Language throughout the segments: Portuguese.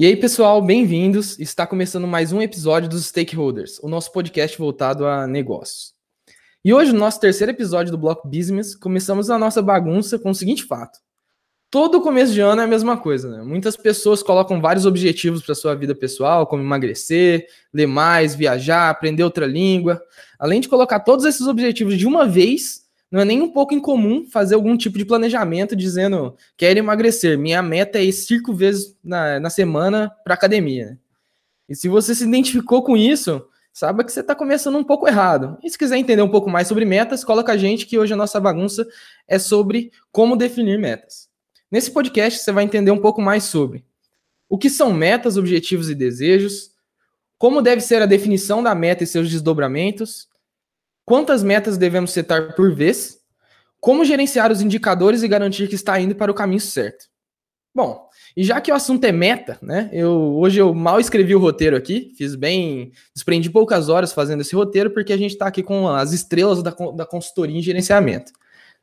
E aí, pessoal, bem-vindos. Está começando mais um episódio dos Stakeholders, o nosso podcast voltado a negócios. E hoje, no nosso terceiro episódio do Bloco Business, começamos a nossa bagunça com o seguinte fato. Todo começo de ano é a mesma coisa, né? Muitas pessoas colocam vários objetivos para sua vida pessoal, como emagrecer, ler mais, viajar, aprender outra língua. Além de colocar todos esses objetivos de uma vez, não é nem um pouco incomum fazer algum tipo de planejamento dizendo quero emagrecer, minha meta é ir cinco vezes na, na semana para academia. E se você se identificou com isso, saiba que você está começando um pouco errado. E se quiser entender um pouco mais sobre metas, coloca a gente que hoje a nossa bagunça é sobre como definir metas. Nesse podcast você vai entender um pouco mais sobre o que são metas, objetivos e desejos, como deve ser a definição da meta e seus desdobramentos, quantas metas devemos setar por vez, como gerenciar os indicadores e garantir que está indo para o caminho certo. Bom, e já que o assunto é meta, né? Eu hoje eu mal escrevi o roteiro aqui, fiz bem, desprendi poucas horas fazendo esse roteiro porque a gente está aqui com as estrelas da, da consultoria em gerenciamento.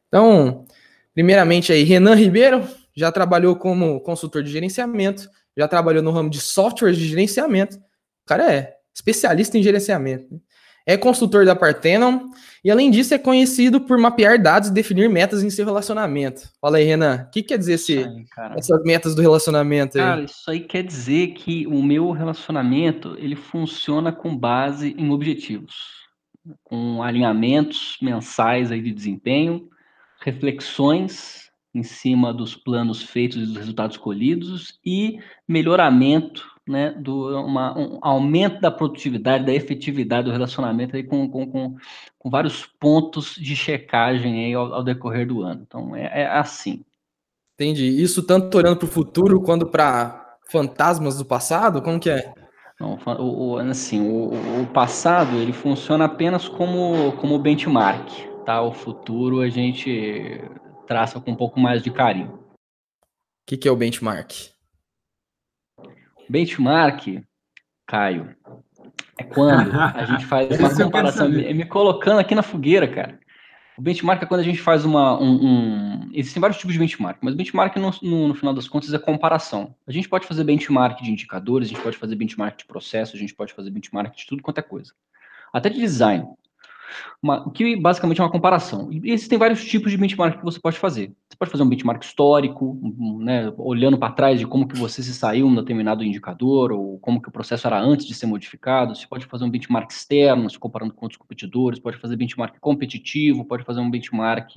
Então, primeiramente aí Renan Ribeiro já trabalhou como consultor de gerenciamento, já trabalhou no ramo de software de gerenciamento. O cara é especialista em gerenciamento. É consultor da Parthenon e, além disso, é conhecido por mapear dados e definir metas em seu relacionamento. Fala aí, Renan, o que quer dizer esse, aí, essas metas do relacionamento? Aí? Cara, isso aí quer dizer que o meu relacionamento ele funciona com base em objetivos, com alinhamentos mensais aí de desempenho, reflexões em cima dos planos feitos e dos resultados colhidos e melhoramento né, do uma, um aumento da produtividade, da efetividade do relacionamento aí com, com, com, com vários pontos de checagem aí ao, ao decorrer do ano. Então é, é, assim. Entendi. Isso tanto olhando para o futuro quanto para fantasmas do passado? Como que é? Não, o, o, assim, o, o passado ele funciona apenas como, como benchmark, tá? O futuro a gente traça com um pouco mais de carinho. O que, que é o benchmark? Benchmark, Caio, é quando a gente faz uma comparação, me, me, colocando aqui na fogueira, cara. O benchmark é quando a gente faz uma. Um, um... Existem vários tipos de benchmark, mas benchmark, no, no, no, final das contas, é comparação. A gente pode fazer benchmark de indicadores, a gente pode fazer benchmark de processo, a gente pode fazer benchmark de tudo quanto é coisa. Até de design uma, que basicamente é uma comparação. E existem vários tipos de benchmark que você pode fazer. Você pode fazer um benchmark histórico, né, olhando para trás de como que você se saiu um determinado indicador, ou como que o processo era antes de ser modificado. Você pode fazer um benchmark externo, se comparando com outros competidores, pode fazer benchmark competitivo, pode fazer um benchmark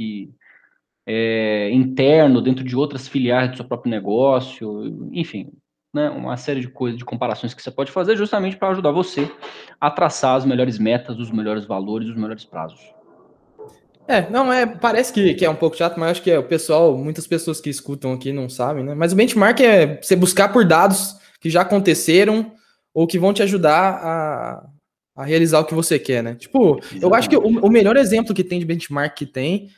é, interno, dentro de outras filiais do seu próprio negócio, enfim, né, uma série de coisas, de comparações que você pode fazer justamente para ajudar você a traçar as melhores metas, os melhores valores, os melhores prazos. É, não é, parece que, que é um pouco chato, mas acho que é, o pessoal, muitas pessoas que escutam aqui não sabem, né? Mas o benchmark é você buscar por dados que já aconteceram ou que vão te ajudar a, a realizar o que você quer, né? Tipo, Exatamente. eu acho que o, o melhor exemplo que tem de benchmark que tem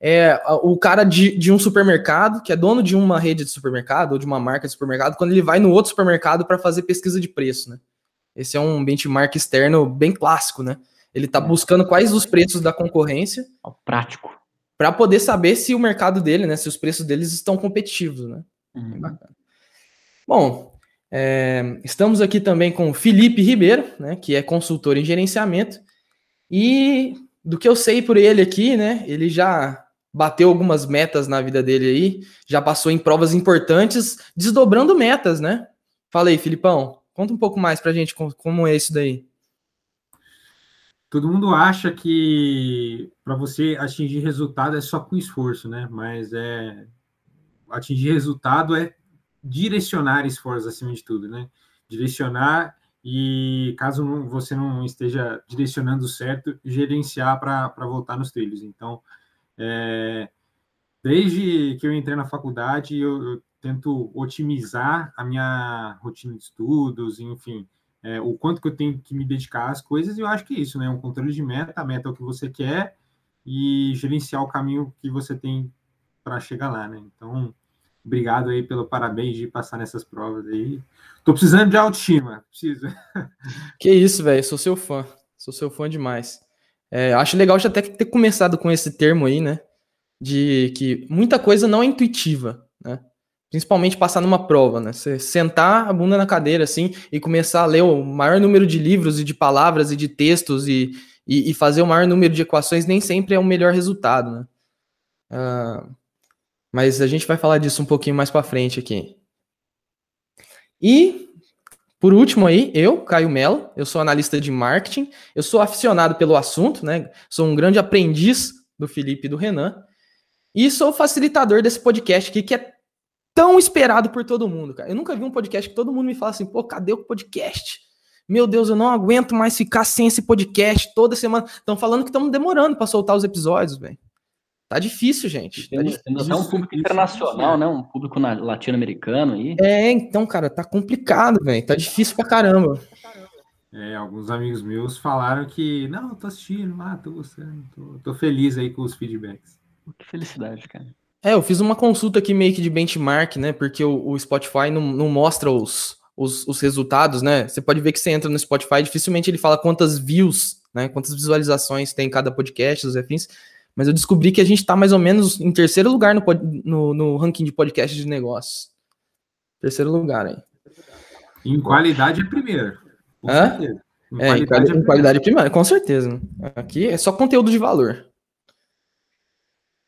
é o cara de, de um supermercado, que é dono de uma rede de supermercado ou de uma marca de supermercado, quando ele vai no outro supermercado para fazer pesquisa de preço, né? Esse é um benchmark externo bem clássico, né? Ele está buscando quais os preços da concorrência. Prático. Para poder saber se o mercado dele, né? Se os preços deles estão competitivos, né? Uhum. Bom, é, estamos aqui também com o Felipe Ribeiro, né? Que é consultor em gerenciamento. E do que eu sei por ele aqui, né? Ele já bateu algumas metas na vida dele aí, já passou em provas importantes, desdobrando metas, né? Fala aí, Filipão, conta um pouco mais pra gente como é isso daí. Todo mundo acha que para você atingir resultado é só com esforço, né? Mas é atingir resultado é direcionar esforço acima de tudo, né? Direcionar e caso você não esteja direcionando certo, gerenciar para voltar nos trilhos. Então, é, desde que eu entrei na faculdade, eu, eu, tento otimizar a minha rotina de estudos, enfim, é, o quanto que eu tenho que me dedicar às coisas, e eu acho que é isso, né? Um controle de meta, a meta é o que você quer, e gerenciar o caminho que você tem para chegar lá, né? Então, obrigado aí pelo parabéns de passar nessas provas aí. Tô precisando de autoestima, preciso. Que isso, velho, sou seu fã, sou seu fã demais. É, acho legal já até ter começado com esse termo aí, né? De que muita coisa não é intuitiva, né? Principalmente passar numa prova, né? Você sentar a bunda na cadeira, assim, e começar a ler o maior número de livros e de palavras e de textos e, e, e fazer o maior número de equações nem sempre é o melhor resultado, né? Uh, mas a gente vai falar disso um pouquinho mais para frente aqui. E, por último aí, eu, Caio Mello, eu sou analista de marketing, eu sou aficionado pelo assunto, né? Sou um grande aprendiz do Felipe e do Renan, e sou facilitador desse podcast aqui, que é tão esperado por todo mundo, cara. Eu nunca vi um podcast que todo mundo me fala assim, pô, cadê o podcast? Meu Deus, eu não aguento mais ficar sem esse podcast toda semana. Estão falando que estamos demorando para soltar os episódios, velho. Tá difícil, gente. Temos, tá temos até um público internacional, né? Um público latino-americano aí. É, então, cara, tá complicado, velho. Tá difícil pra caramba. É, alguns amigos meus falaram que, não, tô assistindo lá, tô gostando, tô, tô feliz aí com os feedbacks. Que felicidade, cara. É, eu fiz uma consulta aqui meio que de benchmark, né? Porque o, o Spotify não, não mostra os, os, os, resultados, né? Você pode ver que você entra no Spotify, dificilmente ele fala quantas views, né? Quantas visualizações tem em cada podcast, os afins. Mas eu descobri que a gente tá mais ou menos em terceiro lugar no, no, no ranking de podcast de negócios. Terceiro lugar aí. Em qualidade é primeiro. Hã? Em é, qualidade, em, quali é em qualidade primeiro, com certeza. Aqui é só conteúdo de valor.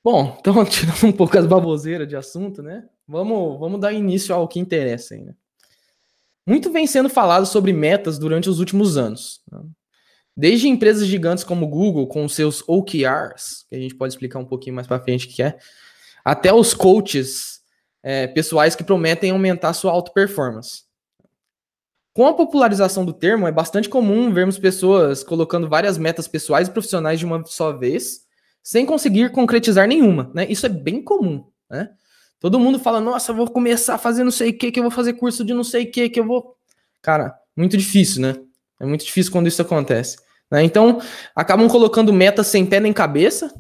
Bom, então, tirando um pouco as baboseiras de assunto, né? Vamos, vamos dar início ao que interessa ainda. Muito vem sendo falado sobre metas durante os últimos anos. Desde empresas gigantes como Google, com seus OKRs, que a gente pode explicar um pouquinho mais para frente o que é, até os coaches é, pessoais que prometem aumentar sua auto performance. Com a popularização do termo, é bastante comum vermos pessoas colocando várias metas pessoais e profissionais de uma só vez sem conseguir concretizar nenhuma, né? Isso é bem comum, né? Todo mundo fala, nossa, vou começar a fazer não sei o que, que eu vou fazer curso de não sei o que, que eu vou. Cara, muito difícil, né? É muito difícil quando isso acontece. Né? Então, acabam colocando metas sem pé nem cabeça,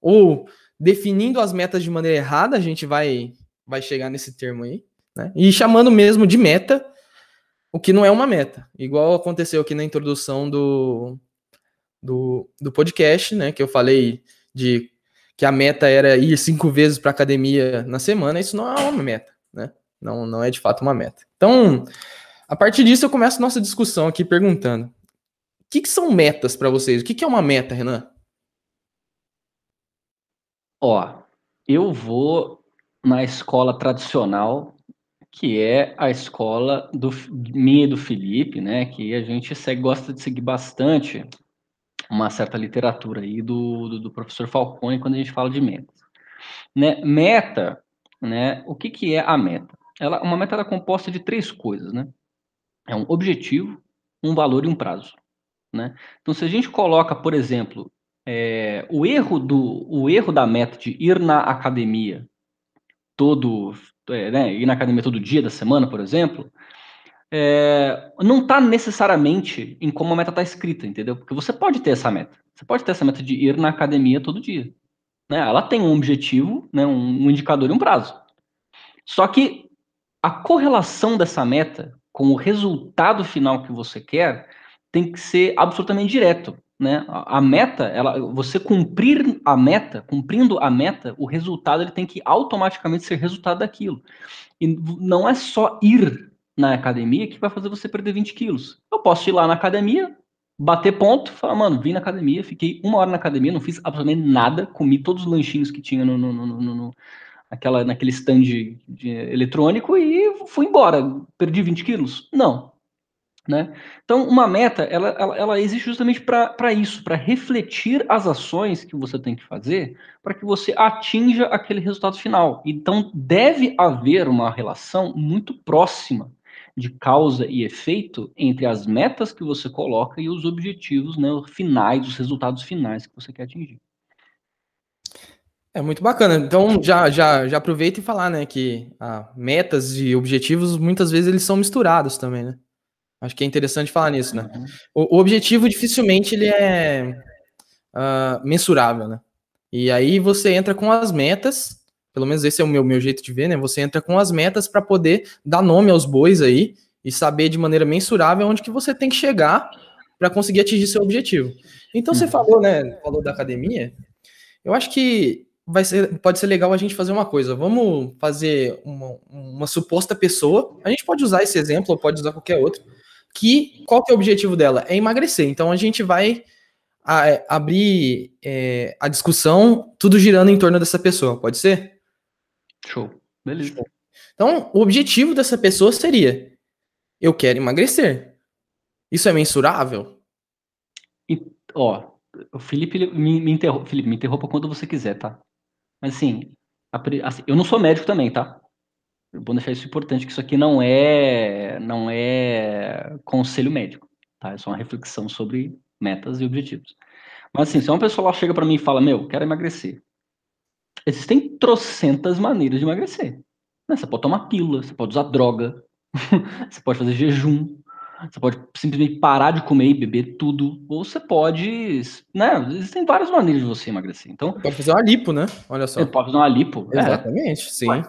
ou definindo as metas de maneira errada, a gente vai, vai chegar nesse termo aí, né? E chamando mesmo de meta o que não é uma meta. Igual aconteceu aqui na introdução do, do, do podcast, né? Que eu falei de que a meta era ir cinco vezes para academia na semana, isso não é uma meta, né? Não, não é de fato uma meta. Então, a partir disso, eu começo nossa discussão aqui perguntando: o que, que são metas para vocês? O que, que é uma meta, Renan? Ó, eu vou na escola tradicional, que é a escola do minha e do Felipe, né? Que a gente segue, gosta de seguir bastante uma certa literatura aí do, do, do, professor Falcone quando a gente fala de metas. Né? Meta, né? O que, que é a meta? Ela, uma meta é composta de três coisas, né? É um objetivo, um valor e um prazo. Né? Então, se a gente coloca, por exemplo, é, o erro do o erro da meta de ir na academia todo, é, né, ir na academia todo dia da semana, por exemplo, é, não está necessariamente em como a meta está escrita, entendeu? Porque você pode ter essa meta. Você pode ter essa meta de ir na academia todo dia. Né? Ela tem um objetivo, né, um, um indicador e um prazo. Só que a correlação dessa meta com o resultado final que você quer tem que ser absolutamente direto. Né? A, meta, ela, você cumprir a meta, cumprindo a meta, o resultado ele tem que automaticamente ser resultado daquilo. E não é só ir na academia que vai fazer você perder 20 quilos. Eu posso ir lá na academia, bater ponto, falar, mano, vim na academia, fiquei uma hora na academia, não fiz absolutamente nada, comi todos os lanchinhos que tinha no, no, no, no naquele stand de, de eletrônico e fui embora. Perdi 20 quilos? Não. Né? Então, uma meta, ela, ela, ela existe justamente para isso, para refletir as ações que você tem que fazer para que você atinja aquele resultado final. Então, deve haver uma relação muito próxima de causa e efeito entre as metas que você coloca e os objetivos né, finais, os resultados finais que você quer atingir. É muito bacana. Então já já já aproveita e falar, né, que ah, metas e objetivos muitas vezes eles são misturados também, né? Acho que é interessante falar nisso, né? Uhum. O, o, objetivo dificilmente ele é uh, mensurável, né? E aí você entra com as metas pelo menos esse é o meu, meu jeito de ver, né? Você entra com as metas para poder dar nome aos bois aí e saber de maneira mensurável onde que você tem que chegar para conseguir atingir seu objetivo. Então você uhum. falou, né? Falou da academia. Eu acho que vai ser, pode ser legal a gente fazer uma coisa. Vamos fazer uma, uma suposta pessoa. A gente pode usar esse exemplo, ou pode usar qualquer outro. Que qual que é o objetivo dela? É emagrecer. Então a gente vai a, é, abrir é, a discussão, tudo girando em torno dessa pessoa. Pode ser? Show. Beleza. Show. Então, o objetivo dessa pessoa seria: eu quero emagrecer. Isso é mensurável? E, ó, o Felipe me, me, Felipe, me interrompa quando você quiser, tá? Mas assim, a, assim, eu não sou médico também, tá? Vou deixar isso importante, que isso aqui não é, não é conselho médico, tá? É só uma reflexão sobre metas e objetivos. Mas assim, se uma pessoa lá chega para mim e fala, meu, quero emagrecer. Existem trocentas maneiras de emagrecer. Né? Você pode tomar pílula, você pode usar droga, você pode fazer jejum, você pode simplesmente parar de comer e beber tudo, ou você pode, né? Existem várias maneiras de você emagrecer. Então, pode fazer uma lipo, né? Olha só. Você pode fazer uma lipo. É. Exatamente, é. sim.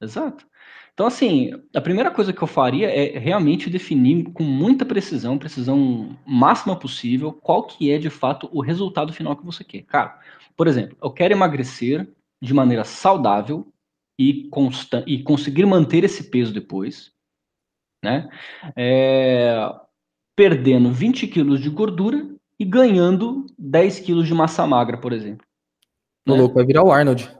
Exato. Então, assim, a primeira coisa que eu faria é realmente definir com muita precisão, precisão máxima possível, qual que é de fato o resultado final que você quer. Cara, por exemplo, eu quero emagrecer de maneira saudável e, consta e conseguir manter esse peso depois né? É, perdendo 20 quilos de gordura e ganhando 10 quilos de massa magra, por exemplo. O né? louco vai virar o Arnold.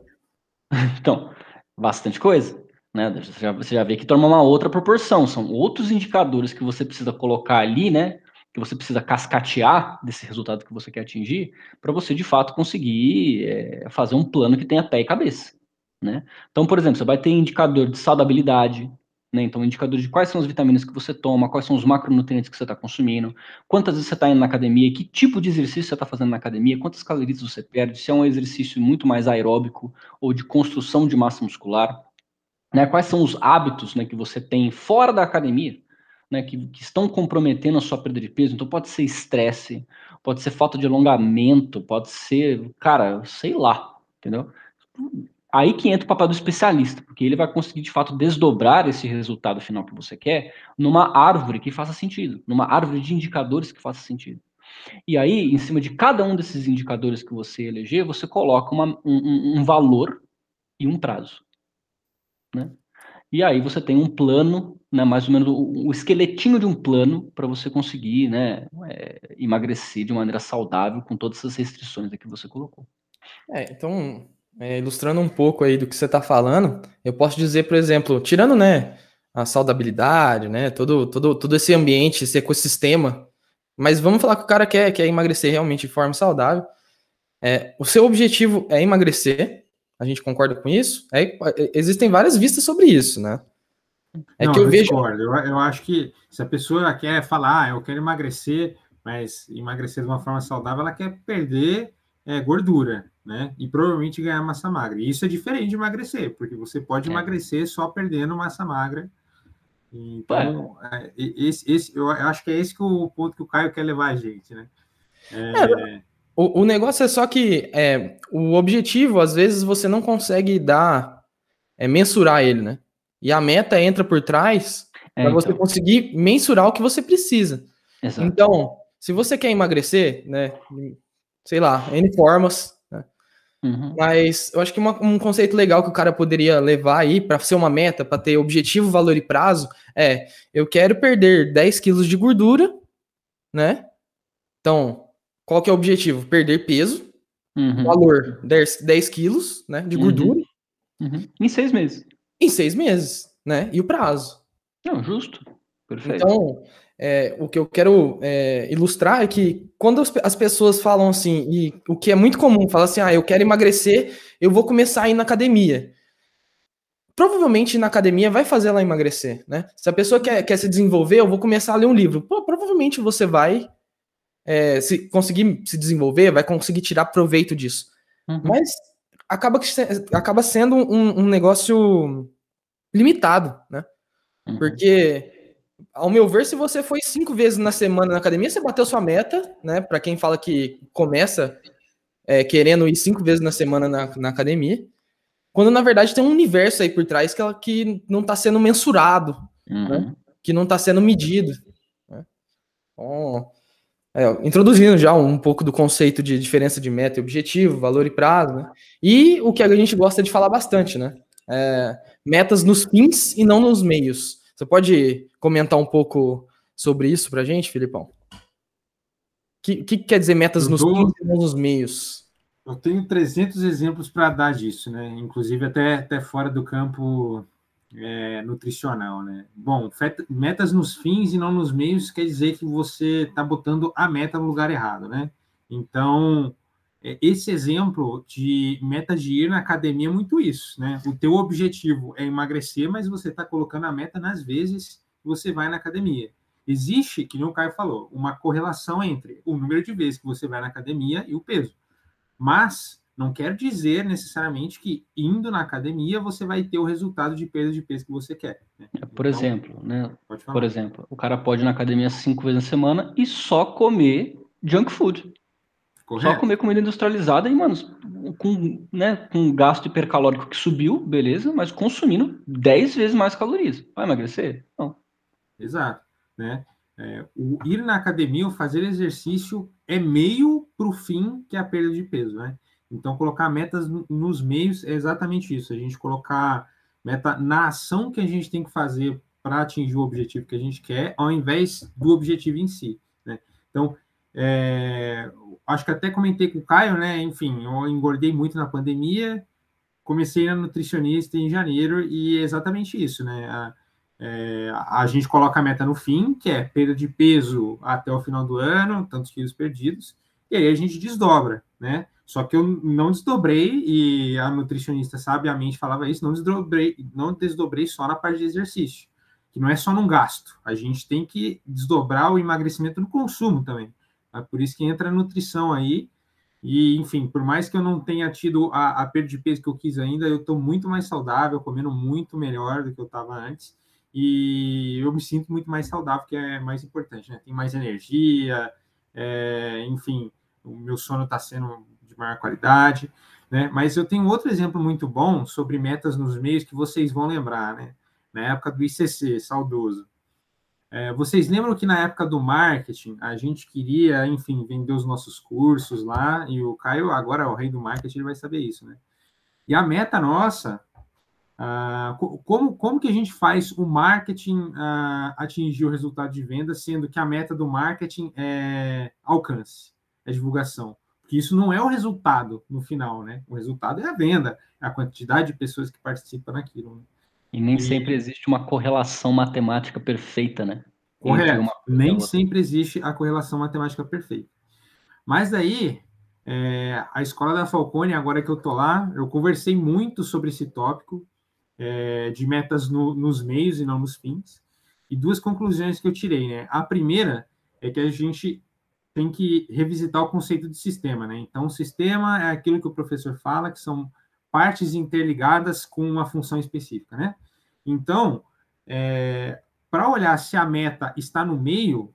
então, bastante coisa. Né? Você, já, você já vê que toma uma outra proporção. São outros indicadores que você precisa colocar ali, né? Que você precisa cascatear desse resultado que você quer atingir, para você de fato conseguir é, fazer um plano que tenha pé e cabeça. Né? Então, por exemplo, você vai ter indicador de saudabilidade, né? Então, indicador de quais são as vitaminas que você toma, quais são os macronutrientes que você está consumindo, quantas vezes você está indo na academia, que tipo de exercício você está fazendo na academia, quantas calorias você perde, se é um exercício muito mais aeróbico ou de construção de massa muscular, né? quais são os hábitos né, que você tem fora da academia, né, que, que estão comprometendo a sua perda de peso. Então, pode ser estresse, pode ser falta de alongamento, pode ser, cara, sei lá, entendeu? Aí que entra o papel do especialista, porque ele vai conseguir de fato desdobrar esse resultado final que você quer numa árvore que faça sentido, numa árvore de indicadores que faça sentido. E aí, em cima de cada um desses indicadores que você eleger, você coloca uma, um, um, valor e um prazo. Né? E aí você tem um plano, né, mais ou menos o, o esqueletinho de um plano para você conseguir né, é, emagrecer de maneira saudável com todas essas restrições que você colocou. É, então é, ilustrando um pouco aí do que você está falando, eu posso dizer, por exemplo, tirando, né, a saudabilidade, né, todo, todo, todo esse ambiente, esse ecossistema, mas vamos falar que o cara quer, quer emagrecer realmente de forma saudável. É, o seu objetivo é emagrecer, a gente concorda com isso? É, existem várias vistas sobre isso, né? É Não, que eu, eu vejo. Eu, eu acho que se a pessoa quer falar, ah, eu quero emagrecer, mas emagrecer de uma forma saudável, ela quer perder é, gordura né? E provavelmente ganhar massa magra. E isso é diferente de emagrecer, porque você pode é. emagrecer só perdendo massa magra. Então, é, esse, esse, eu acho que é esse que o ponto que o Caio quer levar a gente, né? É... é o, o negócio é só que é, o objetivo, às vezes, você não consegue dar, é, mensurar ele, né? E a meta entra por trás é, para então. você conseguir mensurar o que você precisa. Exato. Então, se você quer emagrecer, né? Sei lá, N formas, Uhum. Mas eu acho que uma, um conceito legal que o cara poderia levar aí para ser uma meta, para ter objetivo, valor e prazo, é: eu quero perder 10 quilos de gordura, né? Então, qual que é o objetivo? Perder peso, uhum. valor 10, 10 quilos né, de uhum. gordura. Uhum. Em seis meses. Em seis meses, né? E o prazo. Não, justo. Perfeito. Então, é, o que eu quero é, ilustrar é que quando as pessoas falam assim, e o que é muito comum, fala assim, ah, eu quero emagrecer, eu vou começar a ir na academia. Provavelmente na academia vai fazer ela emagrecer, né? Se a pessoa quer, quer se desenvolver, eu vou começar a ler um livro. Pô, provavelmente você vai é, se conseguir se desenvolver, vai conseguir tirar proveito disso. Uhum. Mas acaba, que, acaba sendo um, um negócio limitado, né? Uhum. Porque ao meu ver, se você foi cinco vezes na semana na academia, você bateu sua meta, né? Para quem fala que começa é, querendo ir cinco vezes na semana na, na, academia, quando na verdade tem um universo aí por trás que, ela, que não está sendo mensurado, uhum. né? que não está sendo medido. Né? Então, é, introduzindo já um pouco do conceito de diferença de meta e objetivo, valor e prazo, né? E o que a gente gosta de falar bastante, né? É, metas nos fins e não nos meios. Você pode comentar um pouco sobre isso para a gente, Filipão? O que, que, quer dizer metas eu nos dou, fins e não nos meios? Eu tenho 300 exemplos para dar disso, né? Inclusive até, até fora do campo é, nutricional, né? Bom, metas nos fins e não nos meios quer dizer que você está botando a meta no lugar errado, né? Então, é, esse exemplo de meta de ir na academia é muito isso, né? O teu objetivo é emagrecer, mas você está colocando a meta nas vezes você vai na academia. Existe, que nem o Caio falou, uma correlação entre o número de vezes que você vai na academia e o peso. Mas não quer dizer necessariamente que indo na academia você vai ter o resultado de perda de peso que você quer. Né? É, por então, exemplo, né? Por exemplo, o cara pode ir na academia cinco vezes na semana e só comer junk food. Correto. Só comer comida industrializada e, mano, com, né, com gasto hipercalórico que subiu, beleza, mas consumindo 10 vezes mais calorias. Vai emagrecer? Não. Exato. Né? É, o ir na academia, o fazer exercício é meio para o fim que é a perda de peso, né? Então, colocar metas nos meios é exatamente isso. A gente colocar meta na ação que a gente tem que fazer para atingir o objetivo que a gente quer, ao invés do objetivo em si. Né? Então, é, acho que até comentei com o Caio, né? Enfim, eu engordei muito na pandemia, comecei na nutricionista em janeiro e é exatamente isso, né? A, é, a gente coloca a meta no fim, que é perda de peso até o final do ano, tantos quilos perdidos, e aí a gente desdobra, né? Só que eu não desdobrei, e a nutricionista sabiamente falava isso, não desdobrei, não desdobrei só na parte de exercício, que não é só num gasto. A gente tem que desdobrar o emagrecimento no consumo também. É por isso que entra a nutrição aí. E, enfim, por mais que eu não tenha tido a, a perda de peso que eu quis ainda, eu estou muito mais saudável, comendo muito melhor do que eu estava antes. E eu me sinto muito mais saudável, que é mais importante, né? Tem mais energia, é, enfim, o meu sono está sendo maior qualidade, né? Mas eu tenho outro exemplo muito bom sobre metas nos meios que vocês vão lembrar, né? Na época do ICC, saudoso. É, vocês lembram que na época do marketing a gente queria, enfim, vender os nossos cursos lá, e o Caio, agora o rei do marketing, ele vai saber isso, né? E a meta nossa, ah, como, como que a gente faz o marketing ah, atingir o resultado de venda, sendo que a meta do marketing é alcance, é divulgação? que isso não é o resultado no final, né? O resultado é a venda, é a quantidade de pessoas que participam naquilo. Né? E nem e... sempre existe uma correlação matemática perfeita, né? Correto. Nem sempre existe a correlação matemática perfeita. Mas daí, é, a escola da Falcone, agora que eu tô lá, eu conversei muito sobre esse tópico é, de metas no, nos meios e não nos fins. E duas conclusões que eu tirei, né? A primeira é que a gente tem que revisitar o conceito de sistema, né? Então, o sistema é aquilo que o professor fala, que são partes interligadas com uma função específica, né? Então, é, para olhar se a meta está no meio,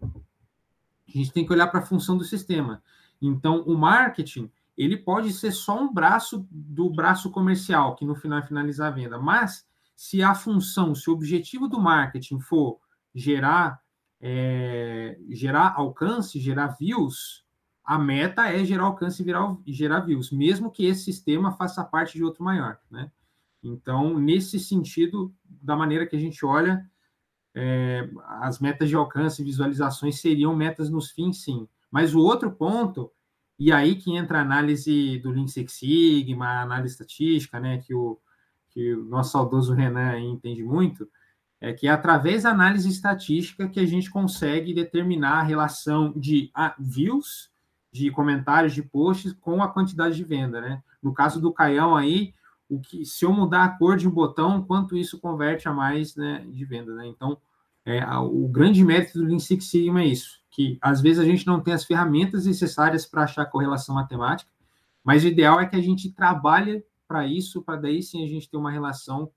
a gente tem que olhar para a função do sistema. Então, o marketing, ele pode ser só um braço do braço comercial, que no final é finalizar a venda, mas se a função, se o objetivo do marketing for gerar é, gerar alcance, gerar views, a meta é gerar alcance e gerar, gerar views, mesmo que esse sistema faça parte de outro maior, né? Então, nesse sentido, da maneira que a gente olha, é, as metas de alcance e visualizações seriam metas nos fins, sim. Mas o outro ponto, e aí que entra a análise do Lean Six Sigma, a análise estatística, né, que o, que o nosso saudoso Renan entende muito, é que é através da análise estatística que a gente consegue determinar a relação de views, de comentários, de posts com a quantidade de venda, né? No caso do Caião aí, o que se eu mudar a cor de um botão, quanto isso converte a mais né, de venda, né? Então, é, o grande mérito do Lean Six Sigma é isso, que às vezes a gente não tem as ferramentas necessárias para achar correlação matemática, mas o ideal é que a gente trabalhe para isso, para daí sim a gente ter uma relação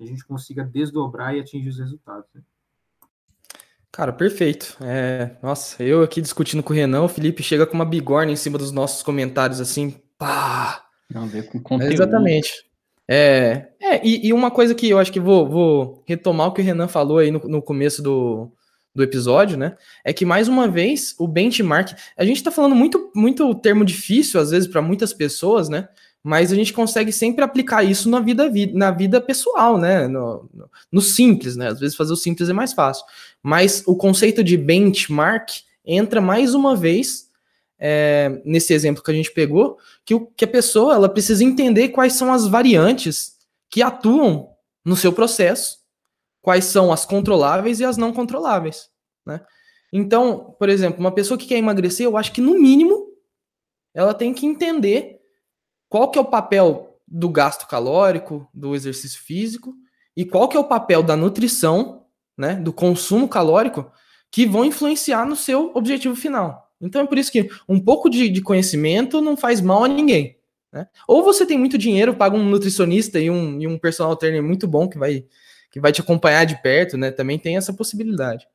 a gente consiga desdobrar e atingir os resultados. Né? Cara, perfeito. É, nossa, eu aqui discutindo com o Renan, o Felipe chega com uma bigorna em cima dos nossos comentários, assim, pá! Não, ver com conteúdo. É, exatamente. É, é e, e, uma coisa que eu acho que vou, vou retomar o que o Renan falou aí no, no começo do, do episódio, né? É que mais uma vez o benchmark, a gente está falando muito muito termo difícil às vezes para muitas pessoas, né? Mas a gente consegue sempre aplicar isso na vida na vida pessoal, né? No, no, no simples, né? Às vezes fazer o simples é mais fácil. Mas o conceito de benchmark entra mais uma vez é, nesse exemplo que a gente pegou, que, o, que a pessoa ela precisa entender quais são as variantes que atuam no seu processo quais são as controláveis e as não controláveis, né? Então, por exemplo, uma pessoa que quer emagrecer, eu acho que no mínimo ela tem que entender qual que é o papel do gasto calórico, do exercício físico e qual que é o papel da nutrição, né, do consumo calórico que vão influenciar no seu objetivo final. Então é por isso que um pouco de, de conhecimento não faz mal a ninguém. Né? Ou você tem muito dinheiro, paga um nutricionista e um, e um personal trainer muito bom que vai que vai te acompanhar de perto, né? Também tem essa possibilidade.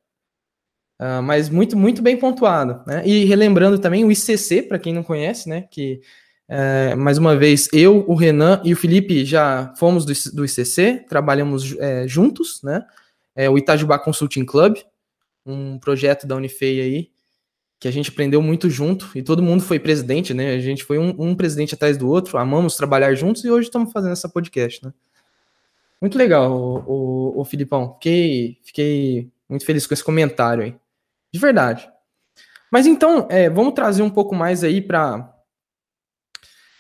Uh, mas muito, muito bem pontuado. Né? E relembrando também o ICC, para quem não conhece, né? Que é, mais uma vez eu, o Renan e o Felipe já fomos do, do ICC, trabalhamos é, juntos, né? É o Itajubá Consulting Club, um projeto da Unifei aí, que a gente aprendeu muito junto e todo mundo foi presidente, né? A gente foi um, um presidente atrás do outro, amamos trabalhar juntos e hoje estamos fazendo essa podcast, né? Muito legal, o, o, o Filipão. Fiquei, fiquei muito feliz com esse comentário aí. De verdade. Mas então, é, vamos trazer um pouco mais aí para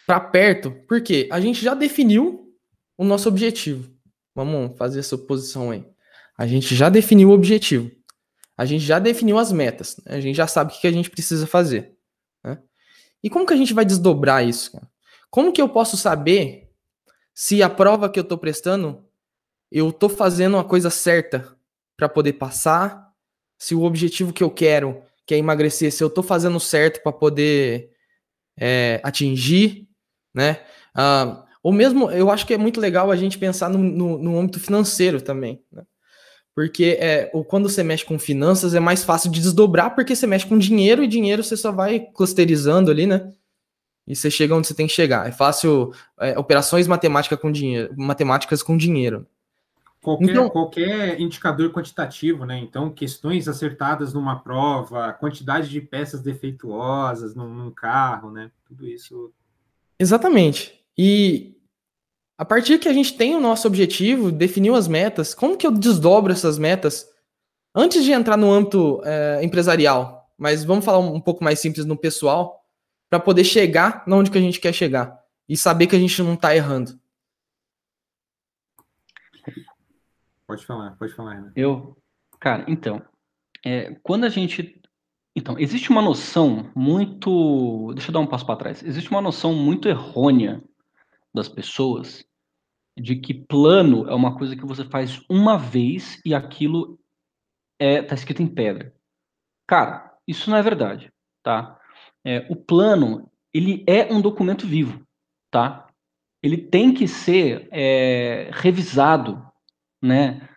para perto, porque a gente já definiu o nosso objetivo. Vamos fazer essa oposição aí. A gente já definiu o objetivo. A gente já definiu as metas. Né? A gente já sabe o que a gente precisa fazer. Né? E como que a gente vai desdobrar isso? Cara? Como que eu posso saber se a prova que eu estou prestando eu tô fazendo a coisa certa para poder passar, se o objetivo que eu quero, que é emagrecer, se eu tô fazendo certo para poder é, atingir, né? Ah, ou mesmo, eu acho que é muito legal a gente pensar no, no, no âmbito financeiro também, né? Porque é, ou quando você mexe com finanças é mais fácil de desdobrar, porque você mexe com dinheiro e dinheiro você só vai clusterizando ali, né? E você chega onde você tem que chegar. É fácil é, operações matemática com dinheiro, matemáticas com dinheiro. Qualquer, então, qualquer indicador quantitativo, né? Então, questões acertadas numa prova, quantidade de peças defeituosas num, num carro, né? Tudo isso. Exatamente. E a partir que a gente tem o nosso objetivo, definiu as metas, como que eu desdobro essas metas antes de entrar no âmbito é, empresarial? Mas vamos falar um pouco mais simples no pessoal, para poder chegar onde que a gente quer chegar e saber que a gente não está errando. Pode falar, pode falar. Renan. Eu, cara, então, é, quando a gente. Então, existe uma noção muito. Deixa eu dar um passo para trás. Existe uma noção muito errônea das pessoas de que plano é uma coisa que você faz uma vez e aquilo é tá escrito em pedra. Cara, isso não é verdade, tá? É, o plano ele é um documento vivo, tá? Ele tem que ser é, revisado né,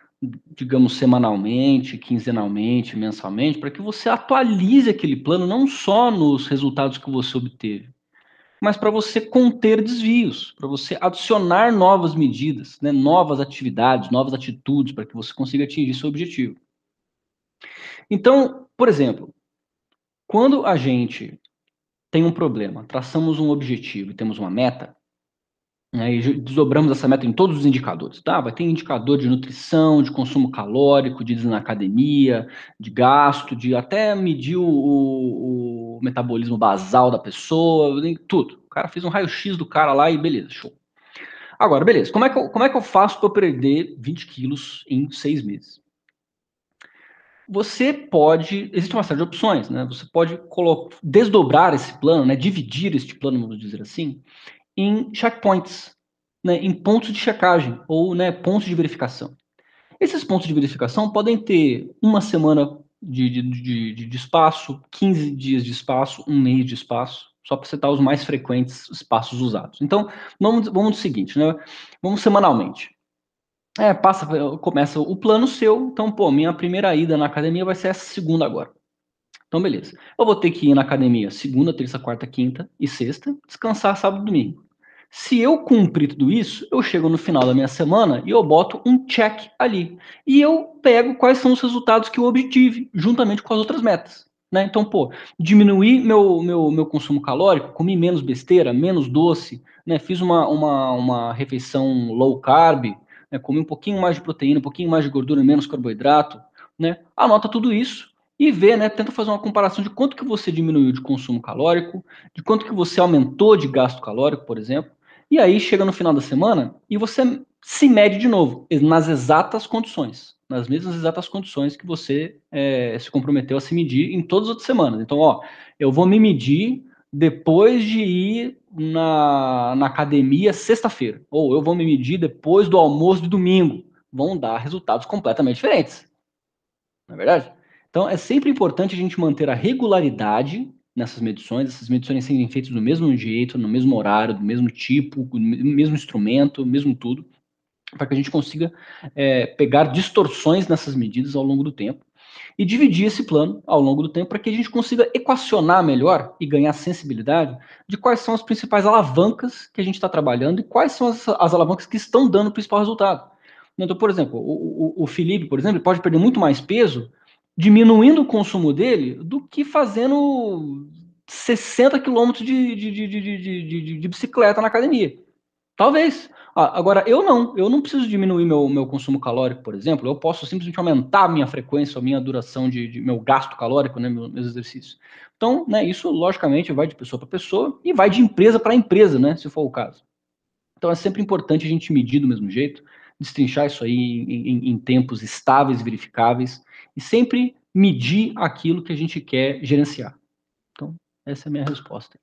digamos, semanalmente, quinzenalmente, mensalmente, para que você atualize aquele plano não só nos resultados que você obteve, mas para você conter desvios, para você adicionar novas medidas, né, novas atividades, novas atitudes para que você consiga atingir seu objetivo. Então, por exemplo, quando a gente tem um problema, traçamos um objetivo e temos uma meta, e desdobramos essa meta em todos os indicadores. Tá? Vai ter indicador de nutrição, de consumo calórico, de na academia, de gasto, de até medir o, o, o metabolismo basal da pessoa, tudo. O cara fez um raio-x do cara lá e beleza, show. Agora, beleza, como é que eu, como é que eu faço para perder 20 quilos em seis meses? Você pode, existe uma série de opções, né? Você pode desdobrar esse plano, né? dividir este plano, vamos dizer assim, em checkpoints, né, em pontos de checagem ou né, pontos de verificação. Esses pontos de verificação podem ter uma semana de, de, de, de espaço, 15 dias de espaço, um mês de espaço, só para citar os mais frequentes espaços usados. Então, vamos, vamos do seguinte, né? Vamos semanalmente. É, passa, começa o plano seu, então, pô, minha primeira ida na academia vai ser essa segunda agora. Então, beleza. Eu vou ter que ir na academia segunda, terça, quarta, quinta e sexta, descansar sábado e domingo. Se eu cumprir tudo isso, eu chego no final da minha semana e eu boto um check ali. E eu pego quais são os resultados que eu obtive, juntamente com as outras metas. Né? Então, pô, diminuir meu, meu, meu consumo calórico, comi menos besteira, menos doce, né? fiz uma, uma, uma refeição low carb, né? comi um pouquinho mais de proteína, um pouquinho mais de gordura, menos carboidrato, né? anota tudo isso e vê, né, tenta fazer uma comparação de quanto que você diminuiu de consumo calórico, de quanto que você aumentou de gasto calórico, por exemplo, e aí chega no final da semana e você se mede de novo, nas exatas condições, nas mesmas exatas condições que você é, se comprometeu a se medir em todas as outras semanas. Então, ó, eu vou me medir depois de ir na, na academia sexta-feira, ou eu vou me medir depois do almoço de domingo. Vão dar resultados completamente diferentes. Não é verdade? Então, é sempre importante a gente manter a regularidade nessas medições, essas medições serem feitas do mesmo jeito, no mesmo horário, do mesmo tipo, do mesmo instrumento, mesmo tudo, para que a gente consiga é, pegar distorções nessas medidas ao longo do tempo e dividir esse plano ao longo do tempo para que a gente consiga equacionar melhor e ganhar sensibilidade de quais são as principais alavancas que a gente está trabalhando e quais são as, as, alavancas que estão dando o principal resultado. Então, por exemplo, o, o, o Felipe, por exemplo, pode perder muito mais peso diminuindo o consumo dele do que fazendo 60 quilômetros de, de, de, de, bicicleta na academia. Talvez. Ah, agora, eu não. Eu não preciso diminuir meu, meu consumo calórico, por exemplo. Eu posso simplesmente aumentar a minha frequência, a minha duração de, de meu gasto calórico, né, meus exercícios. Então, né, isso logicamente vai de pessoa para pessoa e vai de empresa para empresa, né, se for o caso. Então, é sempre importante a gente medir do mesmo jeito, destrinchar isso aí em, em, em tempos estáveis, verificáveis, e sempre medir aquilo que a gente quer gerenciar. Então, essa é a minha resposta.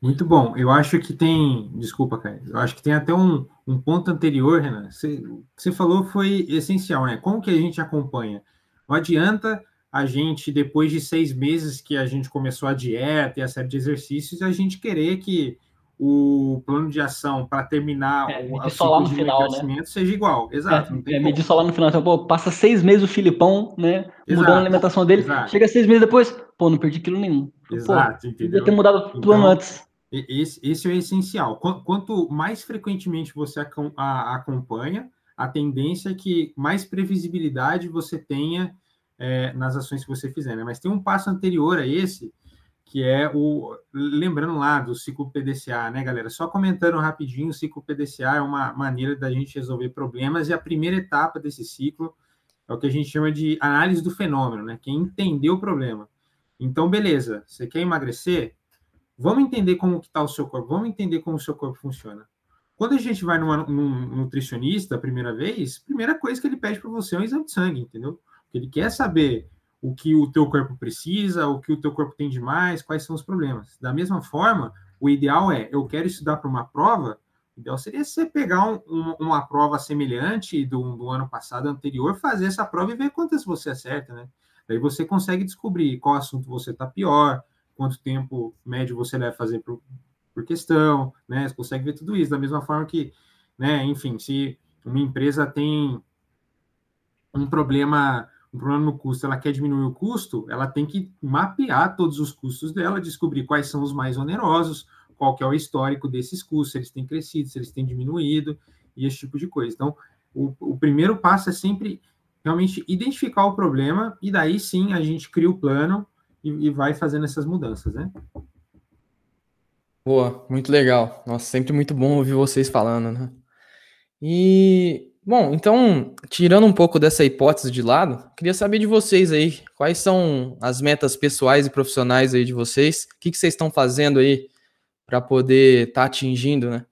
Muito bom. Eu acho que tem. Desculpa, Caio. Eu acho que tem até um, um ponto anterior, Renan. Você, você falou foi essencial, né? Como que a gente acompanha? Não adianta a gente, depois de seis meses que a gente começou a dieta e a série de exercícios, a gente querer que o plano de ação para terminar é, o só lá no final, né? seja igual. Exato. É, é medir só lá no final. Então, pô, passa seis meses o Filipão, né? Exato, mudando a alimentação dele. Exato. Chega seis meses depois, pô, não perdi quilo nenhum. Exato, pô, entendeu? ter mudado o plano então, antes. Esse, esse é o essencial. Quanto mais frequentemente você acompanha, a tendência é que mais previsibilidade você tenha é, nas ações que você fizer. Né? Mas tem um passo anterior a esse, que é o. Lembrando lá do ciclo PDCA, né, galera? Só comentando rapidinho, o ciclo PDCA é uma maneira da gente resolver problemas, e a primeira etapa desse ciclo é o que a gente chama de análise do fenômeno, né? Que é entender o problema. Então, beleza, você quer emagrecer? Vamos entender como que está o seu corpo, vamos entender como o seu corpo funciona. Quando a gente vai numa, num nutricionista a primeira vez, primeira coisa que ele pede para você é um exame de sangue, entendeu? Porque ele quer saber o que o teu corpo precisa, o que o teu corpo tem de mais, quais são os problemas. Da mesma forma, o ideal é, eu quero estudar para uma prova, o ideal seria você pegar um, um, uma prova semelhante do, do, ano passado, anterior, fazer essa prova e ver quantas você acerta, né? Daí você consegue descobrir qual assunto você está pior, quanto tempo médio você deve fazer por, por questão, né? Você consegue ver tudo isso. Da mesma forma que, né, enfim, se uma empresa tem um problema um problema no custo, ela quer diminuir o custo, ela tem que mapear todos os custos dela, descobrir quais são os mais onerosos, qual que é o histórico desses custos, se eles têm crescido, se eles têm diminuído, e esse tipo de coisa. Então, o, o primeiro passo é sempre realmente identificar o problema, e daí sim a gente cria o plano e, e vai fazendo essas mudanças, né? Boa, muito legal. Nossa, sempre muito bom ouvir vocês falando, né? E Bom, então, tirando um pouco dessa hipótese de lado, queria saber de vocês aí, quais são as metas pessoais e profissionais aí de vocês? O que, que vocês estão fazendo aí para poder estar tá atingindo, né?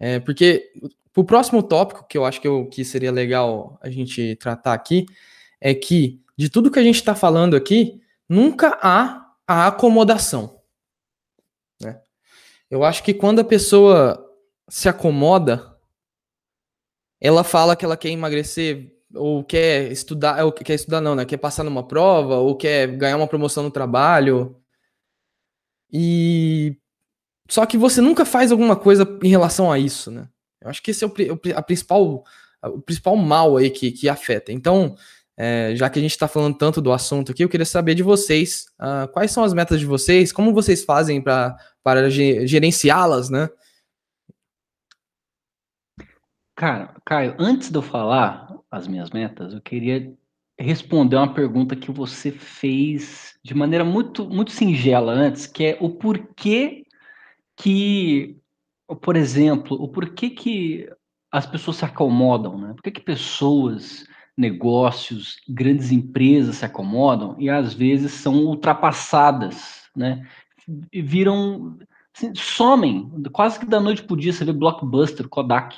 É, porque o próximo tópico que eu acho que, eu, que seria legal a gente tratar aqui é que de tudo que a gente está falando aqui, nunca há a acomodação. Né? Eu acho que quando a pessoa se acomoda ela fala que ela quer emagrecer ou quer estudar, ou quer estudar não, né? Quer passar numa prova ou quer ganhar uma promoção no trabalho. E só que você nunca faz alguma coisa em relação a isso, né? Eu acho que esse é o, a principal, o principal mal aí que, que afeta. Então, é, já que a gente está falando tanto do assunto aqui, eu queria saber de vocês uh, quais são as metas de vocês, como vocês fazem para para gerenciá-las, né? Cara, Caio, antes de eu falar as minhas metas, eu queria responder uma pergunta que você fez de maneira muito, muito singela antes, que é o porquê que, por exemplo, o porquê que as pessoas se acomodam, né? Por que, que pessoas, negócios, grandes empresas se acomodam e às vezes são ultrapassadas, né? Viram, assim, somem, quase que da noite pro dia você vê Blockbuster, Kodak.